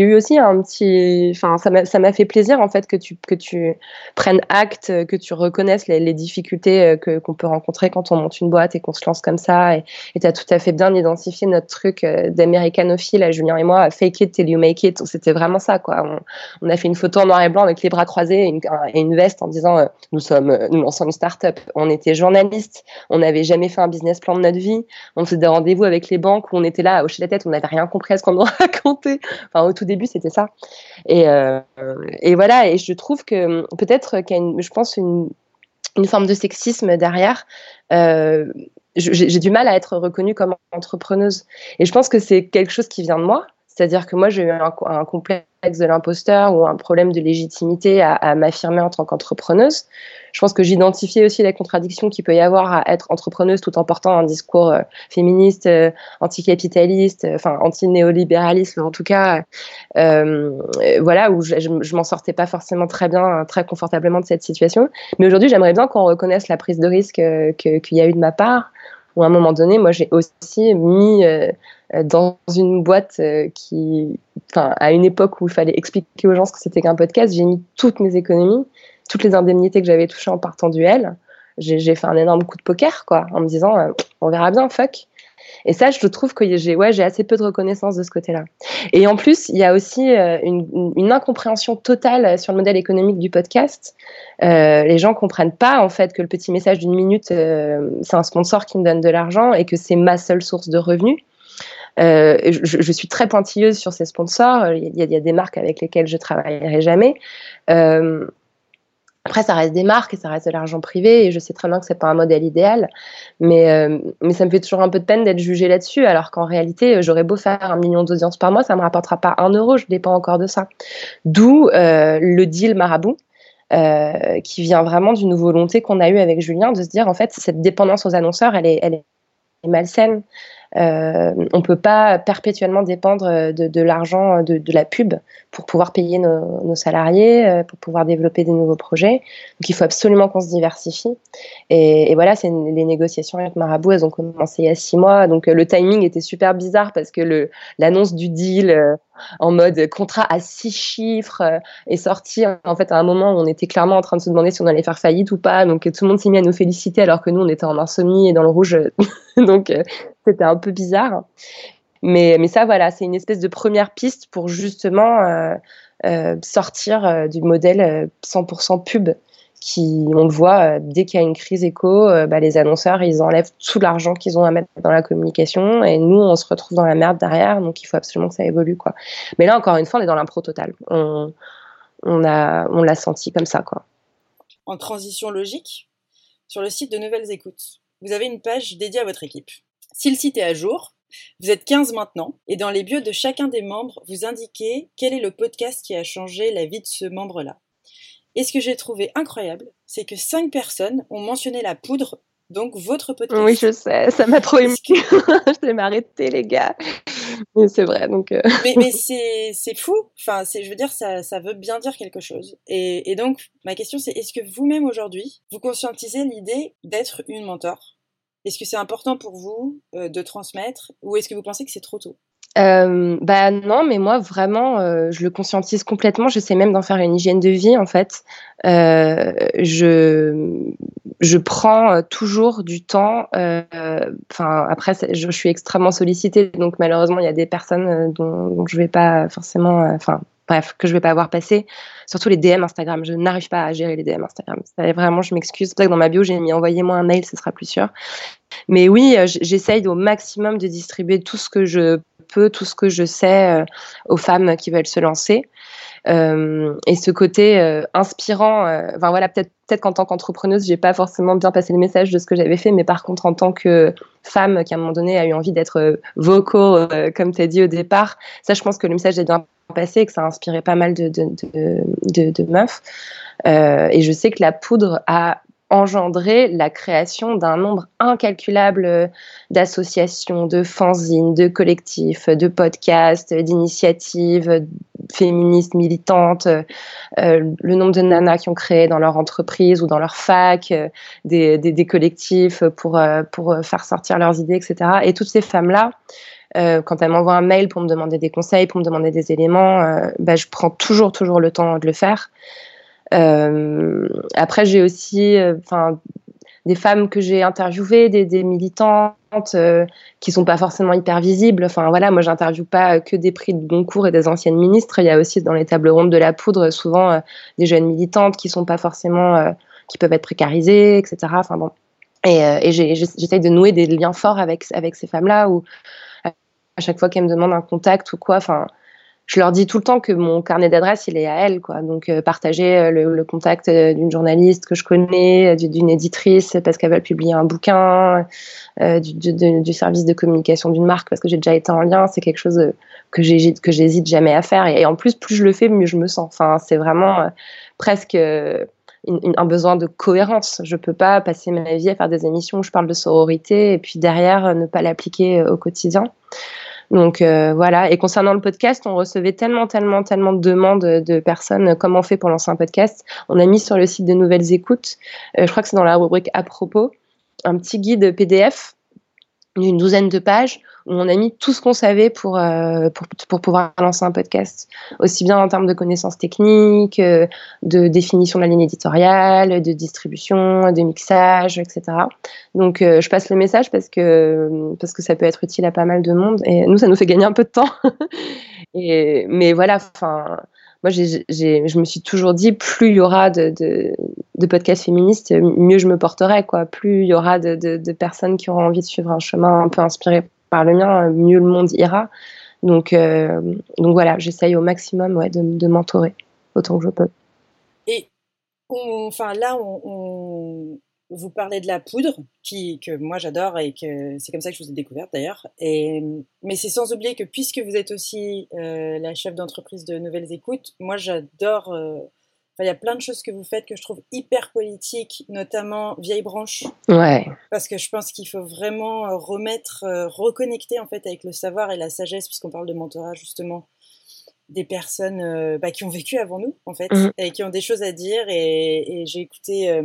eu aussi un petit. Enfin, ça m'a fait plaisir en fait que tu, que tu prennes acte, que tu reconnaisses les, difficultés euh, qu'on peut rencontrer quand on monte une boîte et qu'on se lance comme ça. Et tu as tout à fait bien identifié notre truc euh, d'américanophile, Julien et moi, fake it till you make it. C'était vraiment ça, quoi. On, a fait une photo en noir et blanc avec les bras croisés et une, et une veste en disant euh, nous sommes, nous lançons une start-up. On était journalistes, on n'avait jamais fait un business plan de notre vie, on faisait des rendez-vous avec les banques où on était là à hocher la tête, on n'avait rien compris à ce qu'on nous racontait. Enfin, au tout début, c'était ça. Et, euh, et, voilà, et je trouve que peut-être qu'il y a, je pense, une, une, forme de sexisme derrière. Euh, j'ai du mal à être reconnue comme entrepreneuse. Et je pense que c'est quelque chose qui vient de moi. C'est-à-dire que moi, j'ai eu un, complexe de l'imposteur ou un problème de légitimité à, m'affirmer en tant qu'entrepreneuse. Je pense que j'identifiais aussi la contradiction qu'il peut y avoir à être entrepreneuse tout en portant un discours euh, féministe, euh, anticapitaliste, euh, enfin anti-néolibéralisme en tout cas, voilà, où je, je, m'en sortais pas forcément très bien, très confortablement de cette situation. Mais aujourd'hui, j'aimerais bien qu'on reconnaisse la prise de risque qu'il y a eu de ma part, où à un moment donné, moi, j'ai aussi mis euh, dans une boîte euh, qui, enfin, à une époque où il fallait expliquer aux gens ce que c'était qu'un podcast, j'ai mis toutes mes économies, toutes les indemnités que j'avais touchées en partant du L. J'ai fait un énorme coup de poker, quoi, en me disant, euh, on verra bien, fuck. Et ça, je trouve que j'ai ouais, assez peu de reconnaissance de ce côté-là. Et en plus, il y a aussi une, une, incompréhension totale sur le modèle économique du podcast. Euh, les gens comprennent pas en fait que le petit message d'une minute, c'est un sponsor qui me donne de l'argent et que c'est ma seule source de revenus. Euh, je, suis très pointilleuse sur ces sponsors. Il y, a, des marques avec lesquelles je travaillerai jamais. Euh, après, ça reste des marques et ça reste de l'argent privé et je sais très bien que c'est pas un modèle idéal, mais, euh, mais ça me fait toujours un peu de peine d'être jugée là-dessus, alors qu'en réalité, j'aurais beau faire un million d'audiences par mois, ça me rapportera pas un euro, je dépends encore de ça. D'où euh, le deal marabout. Euh, qui vient vraiment d'une volonté qu'on a eue avec Julien de se dire en fait cette dépendance aux annonceurs elle est, elle est malsaine euh, on ne peut pas perpétuellement dépendre de, de l'argent de, de, la pub pour pouvoir payer nos, salariés, euh, pour pouvoir développer des nouveaux projets. Donc il faut absolument qu'on se diversifie. Et, voilà, c'est les négociations avec Marabout, elles ont commencé il y a six mois. Donc euh, le timing était super bizarre parce que l'annonce du deal en mode contrat à six chiffres est sorti en fait à un moment où on était clairement en train de se demander si on allait faire faillite ou pas. Donc tout le monde s'est mis à nous féliciter alors que nous on était en insomnie et dans le rouge. Donc c'était un peu bizarre. Mais, mais ça, voilà, c'est une espèce de première piste pour justement euh, euh, sortir euh, du modèle 100% pub qui, on le voit, dès qu'il y a une crise éco, bah, les annonceurs, ils enlèvent tout l'argent qu'ils ont à mettre dans la communication et nous, on se retrouve dans la merde derrière, donc il faut absolument que ça évolue. Quoi. Mais là, encore une fois, on est dans l'impro total. On, on, a, on l'a senti comme ça. Quoi. En transition logique, sur le site de Nouvelles Écoutes, vous avez une page dédiée à votre équipe. Si le site est à jour, vous êtes 15 maintenant, et dans les bios de chacun des membres, vous indiquez quel est le podcast qui a changé la vie de ce membre-là. Et ce que j'ai trouvé incroyable, c'est que 5 personnes ont mentionné la poudre, donc votre podcast. Oui, je sais, ça m'a trop ému. je vais m'arrêter, les gars. Mais c'est vrai, donc. Euh. mais, mais c'est fou. Enfin, je veux dire, ça, ça veut bien dire quelque chose. Et, et donc, ma question, c'est est-ce que vous-même aujourd'hui, vous conscientisez l'idée d'être une mentor? Est-ce que c'est important pour vous de transmettre ou est-ce que vous pensez que c'est trop tôt? Euh, bah non, mais moi vraiment, euh, je le conscientise complètement. J'essaie même d'en faire une hygiène de vie en fait. Euh, je je prends toujours du temps. Enfin après, je, suis extrêmement sollicitée, donc malheureusement il y a des personnes dont, dont je vais pas forcément. Enfin bref, que je vais pas avoir passé. Surtout les DM Instagram. Je n'arrive pas à gérer les DM Instagram. Vraiment, je m'excuse. C'est pour que dans ma bio, j'ai mis envoyez-moi un mail, ce sera plus sûr. Mais oui, j'essaye au maximum de distribuer tout ce que je peu tout ce que je sais euh, aux femmes qui veulent se lancer. Euh, et ce côté euh, inspirant, voilà, peut-être peut-être qu'en tant qu'entrepreneuse, j'ai pas forcément bien passé le message de ce que j'avais fait, mais par contre, en tant que femme qui à un moment donné a eu envie d'être vocal, comme tu as dit au départ, ça, je pense que le message est bien passé et que ça a inspiré pas mal de meufs. et je sais que la poudre a engendrer la création d'un nombre incalculable d'associations, de fanzines, de collectifs, de podcasts, d'initiatives féministes militantes, euh, le nombre de nanas qui ont créé dans leur entreprise ou dans leur fac, euh, des, des, collectifs pour, euh, pour faire sortir leurs idées, etc. Et toutes ces femmes-là, quand elles m'envoient un mail pour me demander des conseils, pour me demander des éléments, bah, je prends toujours, toujours le temps de le faire. Euh, après, j'ai aussi, euh, enfin, des femmes que j'ai interviewées, des, militantes euh, qui sont pas forcément hyper visibles. Enfin voilà, moi j'interviewe pas que des prix de Goncourt et des anciennes ministres. Il y a aussi dans les tables rondes de la poudre souvent des jeunes militantes qui sont pas forcément, qui peuvent être précarisées, etc. Enfin bon. Et, et j'essaye de nouer des liens forts avec avec ces femmes-là où à chaque fois qu'elles me demandent un contact ou quoi, enfin je leur dis tout le temps que mon carnet d'adresse, il est à elles. Quoi. Donc, euh, partager euh, le, contact euh, d'une journaliste que je connais, d'une éditrice parce qu'elle va publier un bouquin, du, service de communication d'une marque parce que j'ai déjà été en lien, c'est quelque chose que j'hésite jamais à faire. Et, en plus, plus je le fais, mieux je me sens. Enfin, c'est vraiment presque un besoin de cohérence. Je peux pas passer ma vie à faire des émissions où je parle de sororité et puis derrière ne pas l'appliquer au quotidien. Donc euh, voilà. Et concernant le podcast, on recevait tellement, tellement, tellement de demandes de personnes. Comment on fait pour lancer un podcast On a mis sur le site de Nouvelles Écoutes, euh, je crois que c'est dans la rubrique à propos, un petit guide PDF d'une douzaine de pages où on a mis tout ce qu'on savait pour, euh, pour, pour, pouvoir lancer un podcast, aussi bien en termes de connaissances techniques, euh, de définition de la ligne éditoriale, de distribution, de mixage, etc. Donc euh, je passe le message parce que, parce que ça peut être utile à pas mal de monde et nous, ça nous fait gagner un peu de temps. et, mais voilà, enfin moi, je me suis toujours dit, plus il y aura de, de, podcasts féministes, mieux je me porterai. Quoi. Plus il y aura de, de, personnes qui auront envie de suivre un chemin un peu inspiré par le mien, mieux le monde ira. Donc, euh, donc voilà, j'essaye au maximum ouais, de, m'entourer autant que je peux. Et enfin, là, on, vous parlez de la poudre, qui, que moi j'adore et que c'est comme ça que je vous ai découverte d'ailleurs. Et, mais c'est sans oublier que puisque vous êtes aussi euh, la chef d'entreprise de Nouvelles Écoutes, moi j'adore. Euh, il y a plein de choses que vous faites que je trouve hyper politiques, notamment Vieille Branche. Ouais. Parce que je pense qu'il faut vraiment euh, remettre, reconnecter en fait avec le savoir et la sagesse, puisqu'on parle de mentorat justement, des personnes bah, qui ont vécu avant nous en fait mmh. et qui ont des choses à dire. Et, et j'ai écouté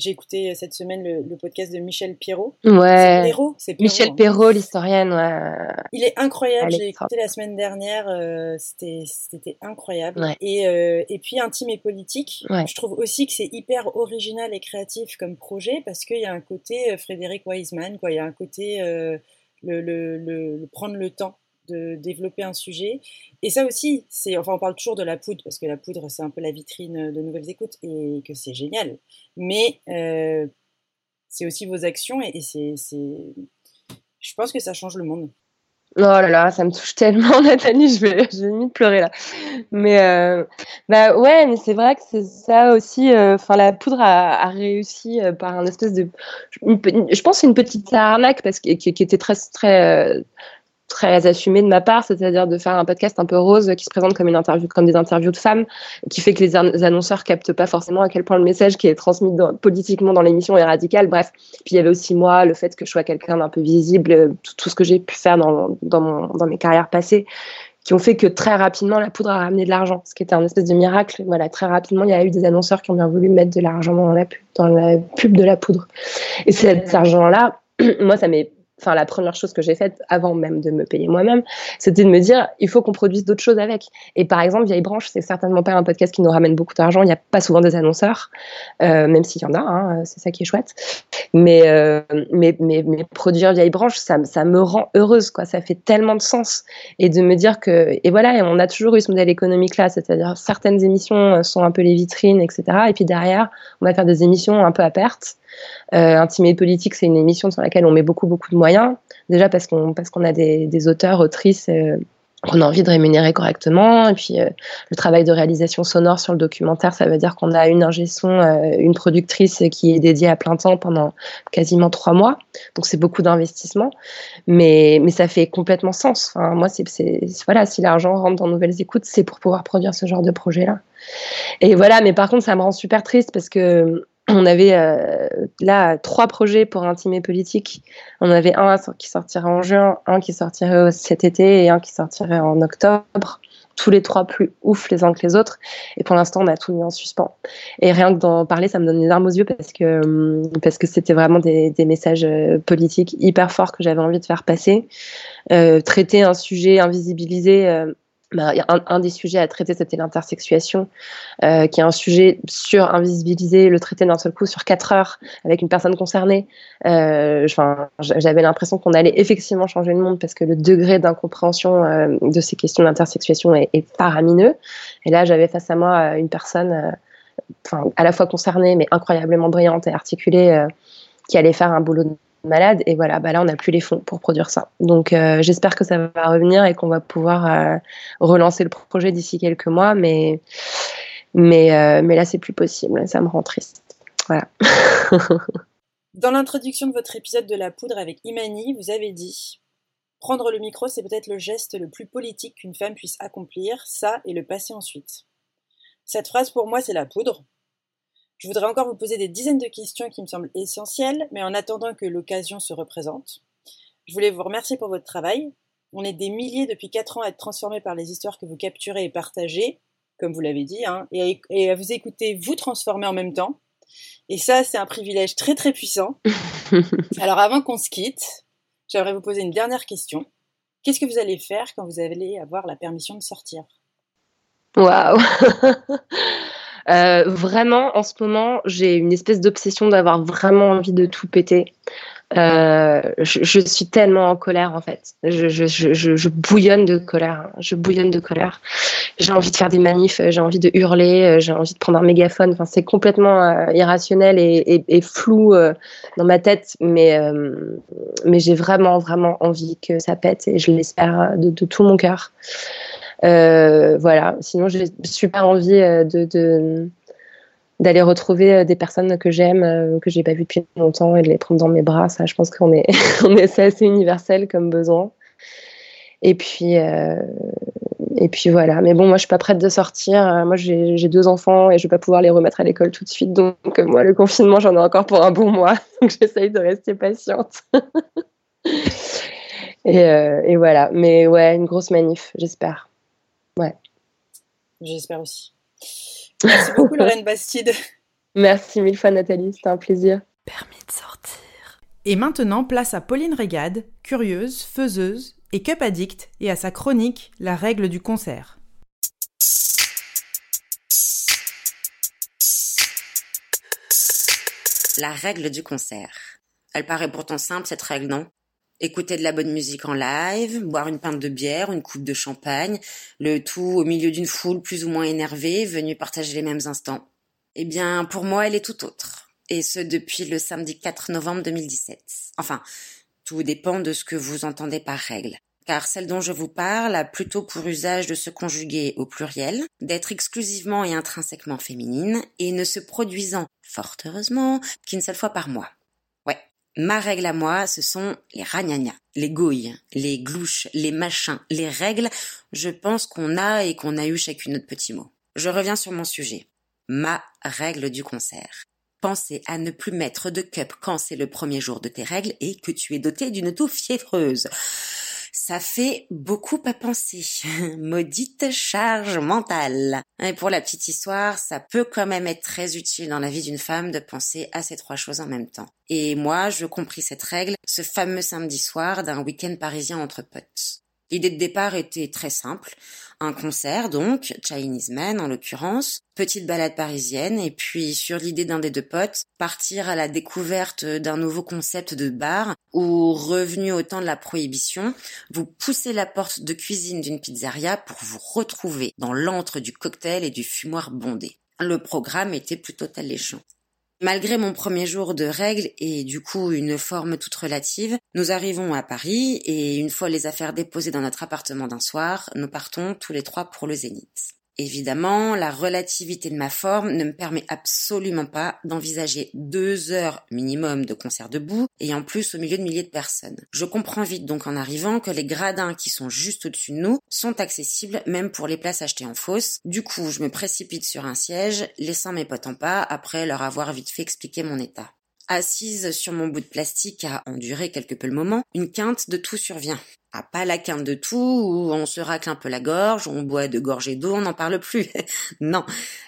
j'ai écouté euh, cette semaine le, podcast de Michel Pierrot. Ouais. Michel hein. Perrault, l'historienne, ouais. Il est incroyable. J'ai écouté la semaine dernière. Euh, c'était incroyable. Et, euh, et puis intime et politique. Je trouve aussi que c'est hyper original et créatif comme projet parce qu'il y a un côté Frédéric Wiseman, quoi. Il y a un côté le, le, le, prendre le temps de développer un sujet. Et ça aussi, c'est, enfin, on parle toujours de la poudre parce que la poudre, c'est un peu la vitrine de nouvelles écoutes et que c'est génial. Mais euh, c'est aussi vos actions et, c'est, je pense que ça change le monde. Oh là là, ça me touche tellement, Nathalie, je vais, je vais pleurer là. Mais euh, bah ouais, mais c'est vrai que c'est ça aussi. Euh, enfin, la poudre a, réussi par un espèce de, je pense, une petite arnaque parce que, qui était très très très assumé de ma part, c'est-à-dire de faire un podcast un peu rose qui se présente comme une interview, comme des interviews de femmes, qui fait que les annonceurs captent pas forcément à quel point le message qui est transmis politiquement dans l'émission est radical. Bref, puis il y avait aussi moi, le fait que je sois quelqu'un d'un peu visible, tout, ce que j'ai pu faire dans, dans, mon, dans mes carrières passées, qui ont fait que très rapidement la poudre a ramené de l'argent, ce qui était un espèce de miracle. Voilà, très rapidement, il y a eu des annonceurs qui ont bien voulu mettre de l'argent dans la pub, dans la pub de la poudre. Et cet argent-là, moi, ça m'est enfin la première chose que j'ai faite avant même de me payer moi-même, c'était de me dire il faut qu'on produise d'autres choses avec. Et par exemple, Vieille Branche, c'est certainement pas un podcast qui nous ramène beaucoup d'argent. Il n'y a pas souvent des annonceurs, euh, même s'il y en a, hein, c'est ça qui est chouette. Mais, euh, mais, mais, mais, produire Vieille Branche, ça, ça, me rend heureuse, quoi. Ça fait tellement de sens. Et de me dire que, et voilà, on a toujours eu ce modèle économique là, c'est-à-dire certaines émissions sont un peu les vitrines, etc. Et puis derrière, on va faire des émissions un peu à perte. Euh, Intimé politique, c'est une émission sur laquelle on met beaucoup beaucoup de moyens. Déjà parce qu'on a des, des auteurs, autrices. Euh, qu'on a envie de rémunérer correctement. Et puis, euh, le travail de réalisation sonore sur le documentaire, ça veut dire qu'on a une ingé son, euh, une productrice qui est dédiée à plein temps pendant quasiment trois mois. Donc, c'est beaucoup d'investissement. Mais, mais ça fait complètement sens. Enfin, moi, c'est, voilà, si l'argent rentre dans Nouvelles Écoutes, c'est pour pouvoir produire ce genre de projet-là. Et voilà, mais par contre, ça me rend super triste parce que on avait euh, là trois projets pour Intimé Politique. On avait un qui sortirait en juin, un qui sortirait cet été et un qui sortirait en octobre. Tous les trois plus ouf les uns que les autres. Et pour l'instant, on a tout mis en suspens. Et rien que d'en parler, ça me donne des larmes aux yeux parce que hum, parce que c'était vraiment des, messages euh, politiques hyper forts que j'avais envie de faire passer. Euh, traiter un sujet invisibilisé bah, un, des sujets à traiter, c'était l'intersexuation, euh, qui est un sujet sur invisibilisé, le traiter d'un seul coup sur quatre heures avec une personne concernée. Euh, J'avais l'impression qu'on allait effectivement changer le monde parce que le degré d'incompréhension euh, de ces questions d'intersexuation est, est, paramineux. Et là, j'avais face à moi euh, une personne, à la fois concernée mais incroyablement brillante et articulée, qui allait faire un boulot malade. Et voilà, bah là, on n'a plus les fonds pour produire ça. Donc, euh, j'espère que ça va revenir et qu'on va pouvoir euh, relancer le projet d'ici quelques mois. Mais, mais, euh, mais là, c'est plus possible. Ça me rend triste. Voilà. Dans l'introduction de votre épisode de la poudre avec Imani, vous avez dit Prendre le micro, c'est peut-être le geste le plus politique qu'une femme puisse accomplir, ça et le passer ensuite. Cette phrase, pour moi, c'est la poudre. Je voudrais encore vous poser des dizaines de questions qui me semblent essentielles, mais en attendant que l'occasion se représente, je voulais vous remercier pour votre travail. On est des milliers depuis 4 ans à être transformés par les histoires que vous capturez et partagez, comme vous l'avez dit, hein, et, à vous écouter vous transformer en même temps. Et ça, c'est un privilège très très puissant. Alors avant qu'on se quitte, j'aimerais vous poser une dernière question. Qu'est-ce que vous allez faire quand vous allez avoir la permission de sortir? Waouh Euh, vraiment, en ce moment, j'ai une espèce d'obsession d'avoir vraiment envie de tout péter. Euh, je, suis tellement en colère en fait. Je, bouillonne de colère. Hein. Je bouillonne de colère. J'ai envie de faire des manifs, j'ai envie de hurler, euh, j'ai envie de prendre un mégaphone. Enfin, c'est complètement euh, irrationnel et, flou euh, dans ma tête, mais j'ai vraiment vraiment envie que ça pète et je l'espère de, tout mon cœur. Euh, voilà. Sinon, j'ai super envie euh, de, d'aller retrouver euh, des personnes que j'aime, que j'ai pas vues depuis longtemps et de les prendre dans mes bras. Ça, je pense qu'on est, est assez universel comme besoin. Et puis, et puis voilà. Mais bon, moi, je suis pas prête de sortir. Moi, j'ai deux enfants et je vais pas pouvoir les remettre à l'école tout de suite. Donc, moi, le confinement, j'en ai encore pour un bon mois. Donc, j'essaye de rester patiente. et, et voilà. Mais ouais, une grosse manif, j'espère. J'espère aussi. Merci beaucoup, Lorraine Bastide. Merci mille fois, Nathalie. C'était un plaisir. Permis de sortir. Et maintenant, place à Pauline Régade, curieuse, faiseuse et cup addict, et à sa chronique La règle du concert. La règle du concert. Elle paraît pourtant simple, cette règle, non? Écouter de la bonne musique en live, boire une pinte de bière, une coupe de champagne, le tout au milieu d'une foule plus ou moins énervée, venue partager les mêmes instants. Eh bien, pour moi, elle est tout autre. Et ce, depuis le samedi 4 novembre 2017. Enfin, tout dépend de ce que vous entendez par règle. Car celle dont je vous parle a plutôt pour usage de se conjuguer au pluriel, d'être exclusivement et intrinsèquement féminine, et ne se produisant, fort heureusement, qu'une seule fois par mois. Ma règle à moi, ce sont les ragnagnas, les gouilles, les glouches, les machins, les règles, je pense qu'on a et qu'on a eu chacune notre petit mot. Je reviens sur mon sujet. Ma règle du concert. Pensez à ne plus mettre de cup quand c'est le premier jour de tes règles et que tu es doté d'une toux fiévreuse. Ça fait beaucoup à penser. Maudite charge mentale. Et pour la petite histoire, ça peut quand même être très utile dans la vie d'une femme de penser à ces trois choses en même temps. Et moi, je compris cette règle ce fameux samedi soir d'un week-end parisien entre potes. L'idée de départ était très simple. Un concert, donc, Chinese Man en l'occurrence, petite balade parisienne, et puis sur l'idée d'un des deux potes, partir à la découverte d'un nouveau concept de bar, où, revenu au temps de la prohibition, vous poussez la porte de cuisine d'une pizzeria pour vous retrouver dans l'antre du cocktail et du fumoir bondé. Le programme était plutôt alléchant. Malgré mon premier jour de règles et du coup une forme toute relative, nous arrivons à Paris et une fois les affaires déposées dans notre appartement d'un soir, nous partons tous les trois pour le Zénith. Évidemment, la relativité de ma forme ne me permet absolument pas d'envisager deux heures minimum de concert debout et en plus au milieu de milliers de personnes. Je comprends vite donc en arrivant que les gradins qui sont juste au-dessus de nous sont accessibles même pour les places achetées en fausse. Du coup, je me précipite sur un siège, laissant mes potes en pas après leur avoir vite fait expliquer mon état. Assise sur mon bout de plastique à endurer quelque peu le moment, une quinte de tout survient. Ah, pas la quinte de tout, où on se racle un peu la gorge, on boit de gorgées d'eau, on n'en parle plus. non,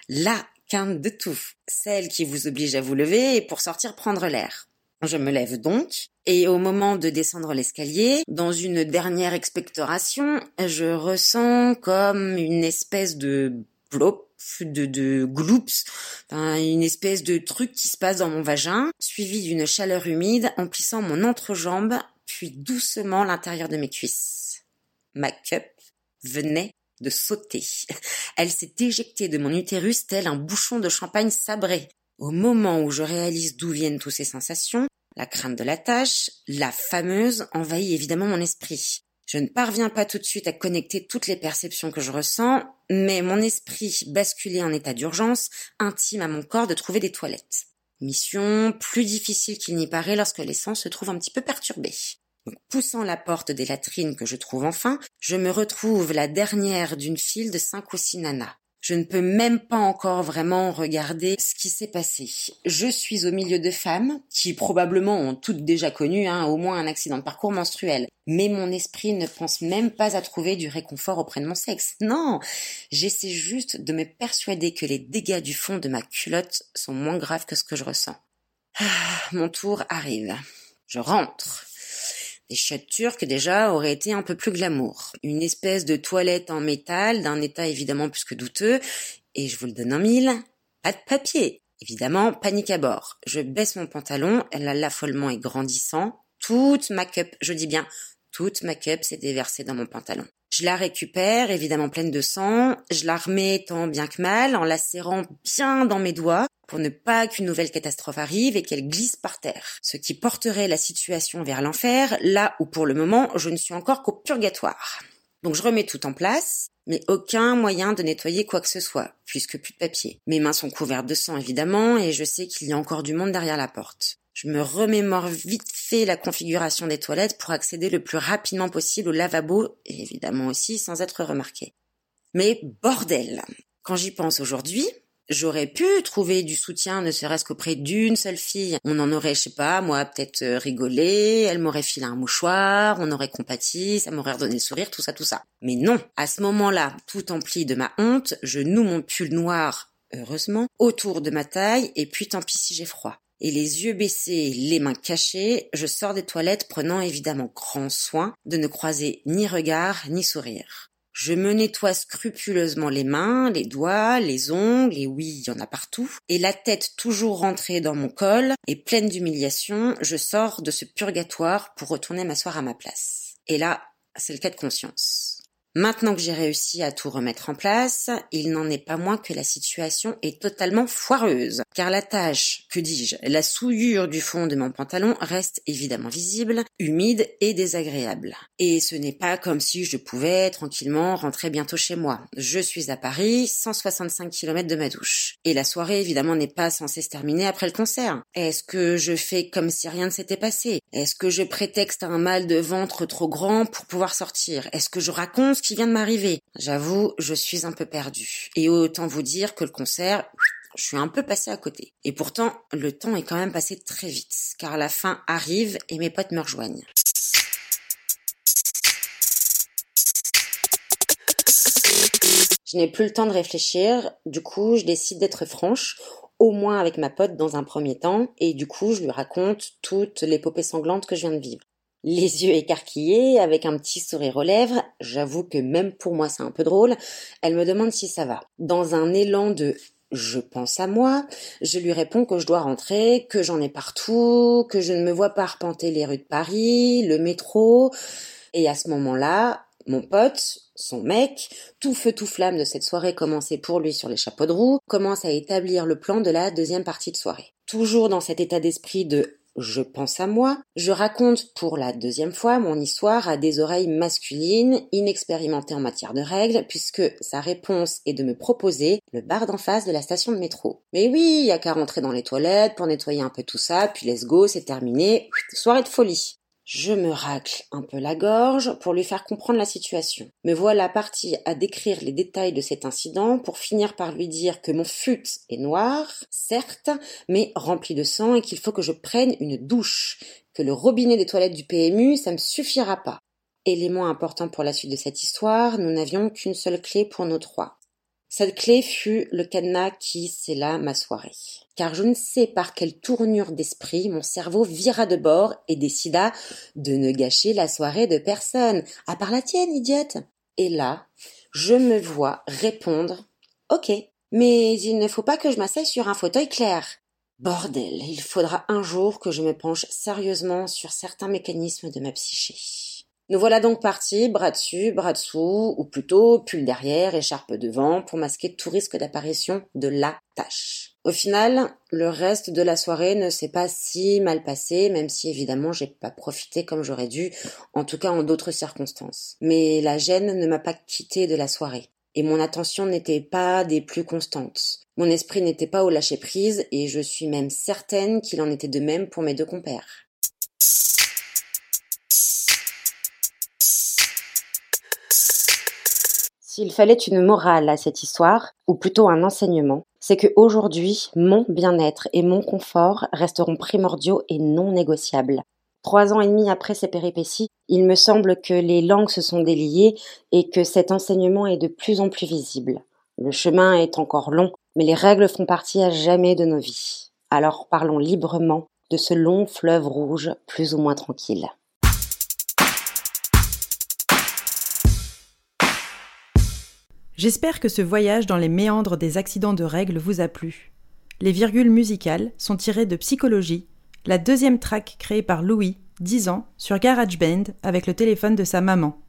la quinte de tout. Celle qui vous oblige à vous lever et pour sortir prendre l'air. Je me lève donc, et au moment de descendre l'escalier, dans une dernière expectoration, je ressens comme une espèce de blop de, de gloops, une espèce de truc qui se passe dans mon vagin, suivi d'une chaleur humide emplissant mon entrejambe, doucement l'intérieur de mes cuisses. Ma cup venait de sauter. Elle s'est éjectée de mon utérus tel un bouchon de champagne sabré. Au moment où je réalise d'où viennent toutes ces sensations, la crainte de la tâche, la fameuse, envahit évidemment mon esprit. Je ne parviens pas tout de suite à connecter toutes les perceptions que je ressens, mais mon esprit, basculé en état d'urgence, intime à mon corps de trouver des toilettes. Mission plus difficile qu'il n'y paraît lorsque les sens se trouvent un petit peu perturbés. Poussant la porte des latrines que je trouve enfin, je me retrouve la dernière d'une file de cinq ou six nanas. Je ne peux même pas encore vraiment regarder ce qui s'est passé. Je suis au milieu de femmes qui probablement ont toutes déjà connu hein, au moins un accident de parcours menstruel. Mais mon esprit ne pense même pas à trouver du réconfort auprès de mon sexe. Non, j'essaie juste de me persuader que les dégâts du fond de ma culotte sont moins graves que ce que je ressens. Ah, mon tour arrive. Je rentre. Les chiottes turques, déjà, auraient été un peu plus glamour. Une espèce de toilette en métal, d'un état évidemment plus que douteux, et je vous le donne en mille, pas de papier. Évidemment, panique à bord. Je baisse mon pantalon, l'affolement est grandissant. Toute ma cup, je dis bien, toute ma cup s'est déversée dans mon pantalon. Je la récupère, évidemment pleine de sang, je la remets tant bien que mal en la serrant bien dans mes doigts pour ne pas qu'une nouvelle catastrophe arrive et qu'elle glisse par terre, ce qui porterait la situation vers l'enfer, là où pour le moment je ne suis encore qu'au purgatoire. Donc je remets tout en place, mais aucun moyen de nettoyer quoi que ce soit, puisque plus de papier. Mes mains sont couvertes de sang évidemment, et je sais qu'il y a encore du monde derrière la porte. Je me remémore vite fait la configuration des toilettes pour accéder le plus rapidement possible au lavabo, et évidemment aussi sans être remarqué. Mais bordel Quand j'y pense aujourd'hui, J'aurais pu trouver du soutien, ne serait-ce qu'auprès d'une seule fille. On en aurait, je sais pas, moi, peut-être euh, rigolé, elle m'aurait filé un mouchoir, on aurait compati, ça m'aurait redonné le sourire, tout ça, tout ça. Mais non, à ce moment-là, tout empli de ma honte, je noue mon pull noir, heureusement, autour de ma taille, et puis tant pis si j'ai froid. Et les yeux baissés, les mains cachées, je sors des toilettes prenant évidemment grand soin de ne croiser ni regard ni sourire. Je me nettoie scrupuleusement les mains, les doigts, les ongles, et oui, il y en a partout, et la tête toujours rentrée dans mon col, et pleine d'humiliation, je sors de ce purgatoire pour retourner m'asseoir à ma place. Et là, c'est le cas de conscience. Maintenant que j'ai réussi à tout remettre en place, il n'en est pas moins que la situation est totalement foireuse, car la tâche, que dis-je, la souillure du fond de mon pantalon reste évidemment visible, humide et désagréable. Et ce n'est pas comme si je pouvais tranquillement rentrer bientôt chez moi. Je suis à Paris, 165 km de ma douche. Et la soirée évidemment n'est pas censée se terminer après le concert. Est-ce que je fais comme si rien ne s'était passé? Est-ce que je prétexte un mal de ventre trop grand pour pouvoir sortir? Est-ce que je raconte qui vient de m'arriver. J'avoue, je suis un peu perdue. Et autant vous dire que le concert, je suis un peu passée à côté. Et pourtant, le temps est quand même passé très vite, car la fin arrive et mes potes me rejoignent. Je n'ai plus le temps de réfléchir, du coup je décide d'être franche, au moins avec ma pote dans un premier temps, et du coup je lui raconte toute l'épopée sanglante que je viens de vivre. Les yeux écarquillés, avec un petit sourire aux lèvres, j'avoue que même pour moi c'est un peu drôle, elle me demande si ça va. Dans un élan de je pense à moi, je lui réponds que je dois rentrer, que j'en ai partout, que je ne me vois pas arpenter les rues de Paris, le métro, et à ce moment-là, mon pote, son mec, tout feu tout flamme de cette soirée commencée pour lui sur les chapeaux de roue, commence à établir le plan de la deuxième partie de soirée. Toujours dans cet état d'esprit de je pense à moi, je raconte pour la deuxième fois mon histoire à des oreilles masculines, inexpérimentées en matière de règles, puisque sa réponse est de me proposer le bar d'en face de la station de métro. Mais oui, il y a qu'à rentrer dans les toilettes pour nettoyer un peu tout ça, puis let's go, c'est terminé, soirée de folie. Je me racle un peu la gorge pour lui faire comprendre la situation. Me voilà partie à décrire les détails de cet incident pour finir par lui dire que mon fut est noir, certes, mais rempli de sang et qu'il faut que je prenne une douche, que le robinet des toilettes du PMU, ça me suffira pas. Élément important pour la suite de cette histoire, nous n'avions qu'une seule clé pour nos trois. Cette clé fut le cadenas qui scella ma soirée. Car je ne sais par quelle tournure d'esprit mon cerveau vira de bord et décida de ne gâcher la soirée de personne, à part la tienne, idiote. Et là, je me vois répondre Ok, mais il ne faut pas que je m'asseye sur un fauteuil clair. Bordel, il faudra un jour que je me penche sérieusement sur certains mécanismes de ma psyché. Nous voilà donc partis, bras dessus, bras dessous, ou plutôt pull derrière, écharpe devant, pour masquer tout risque d'apparition de la tâche. Au final, le reste de la soirée ne s'est pas si mal passé, même si évidemment j'ai pas profité comme j'aurais dû, en tout cas en d'autres circonstances. Mais la gêne ne m'a pas quitté de la soirée. Et mon attention n'était pas des plus constantes. Mon esprit n'était pas au lâcher prise, et je suis même certaine qu'il en était de même pour mes deux compères. S'il fallait une morale à cette histoire, ou plutôt un enseignement, c'est que aujourd'hui, mon bien-être et mon confort resteront primordiaux et non négociables. Trois ans et demi après ces péripéties, il me semble que les langues se sont déliées et que cet enseignement est de plus en plus visible. Le chemin est encore long, mais les règles font partie à jamais de nos vies. Alors parlons librement de ce long fleuve rouge plus ou moins tranquille. J'espère que ce voyage dans les méandres des accidents de règles vous a plu. Les virgules musicales sont tirées de Psychologie, la deuxième track créée par Louis, 10 ans, sur GarageBand avec le téléphone de sa maman.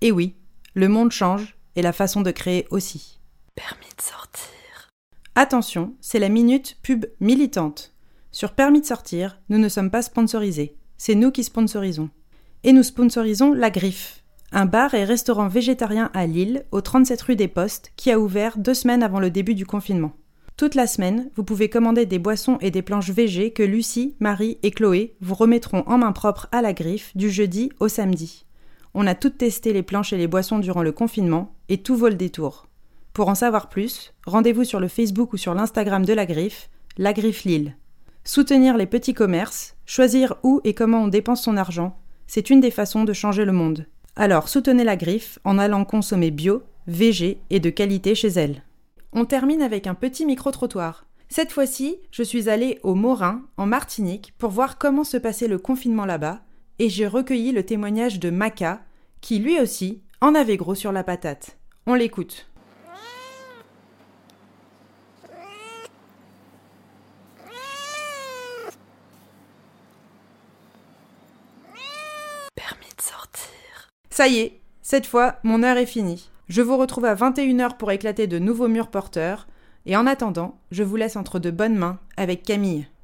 Et oui, le monde change et la façon de créer aussi. Permis de sortir. Attention, c'est la minute pub militante. Sur Permis de sortir, nous ne sommes pas sponsorisés. C'est nous qui sponsorisons. Et nous sponsorisons La Griffe, un bar et restaurant végétarien à Lille, au 37 rue des Postes, qui a ouvert deux semaines avant le début du confinement. Toute la semaine, vous pouvez commander des boissons et des planches VG que Lucie, Marie et Chloé vous remettront en main propre à la griffe du jeudi au samedi. On a toutes testé les planches et les boissons durant le confinement et tout vaut le détour. Pour en savoir plus, rendez-vous sur le Facebook ou sur l'Instagram de la griffe, la griffe Lille. Soutenir les petits commerces, choisir où et comment on dépense son argent, c'est une des façons de changer le monde. Alors soutenez la griffe en allant consommer bio, VG et de qualité chez elle. On termine avec un petit micro-trottoir. Cette fois-ci, je suis allée au Morin, en Martinique, pour voir comment se passait le confinement là-bas, et j'ai recueilli le témoignage de Maca, qui lui aussi en avait gros sur la patate. On l'écoute. Permis de sortir. Ça y est, cette fois, mon heure est finie. Je vous retrouve à 21h pour éclater de nouveaux murs porteurs, et en attendant, je vous laisse entre de bonnes mains avec Camille.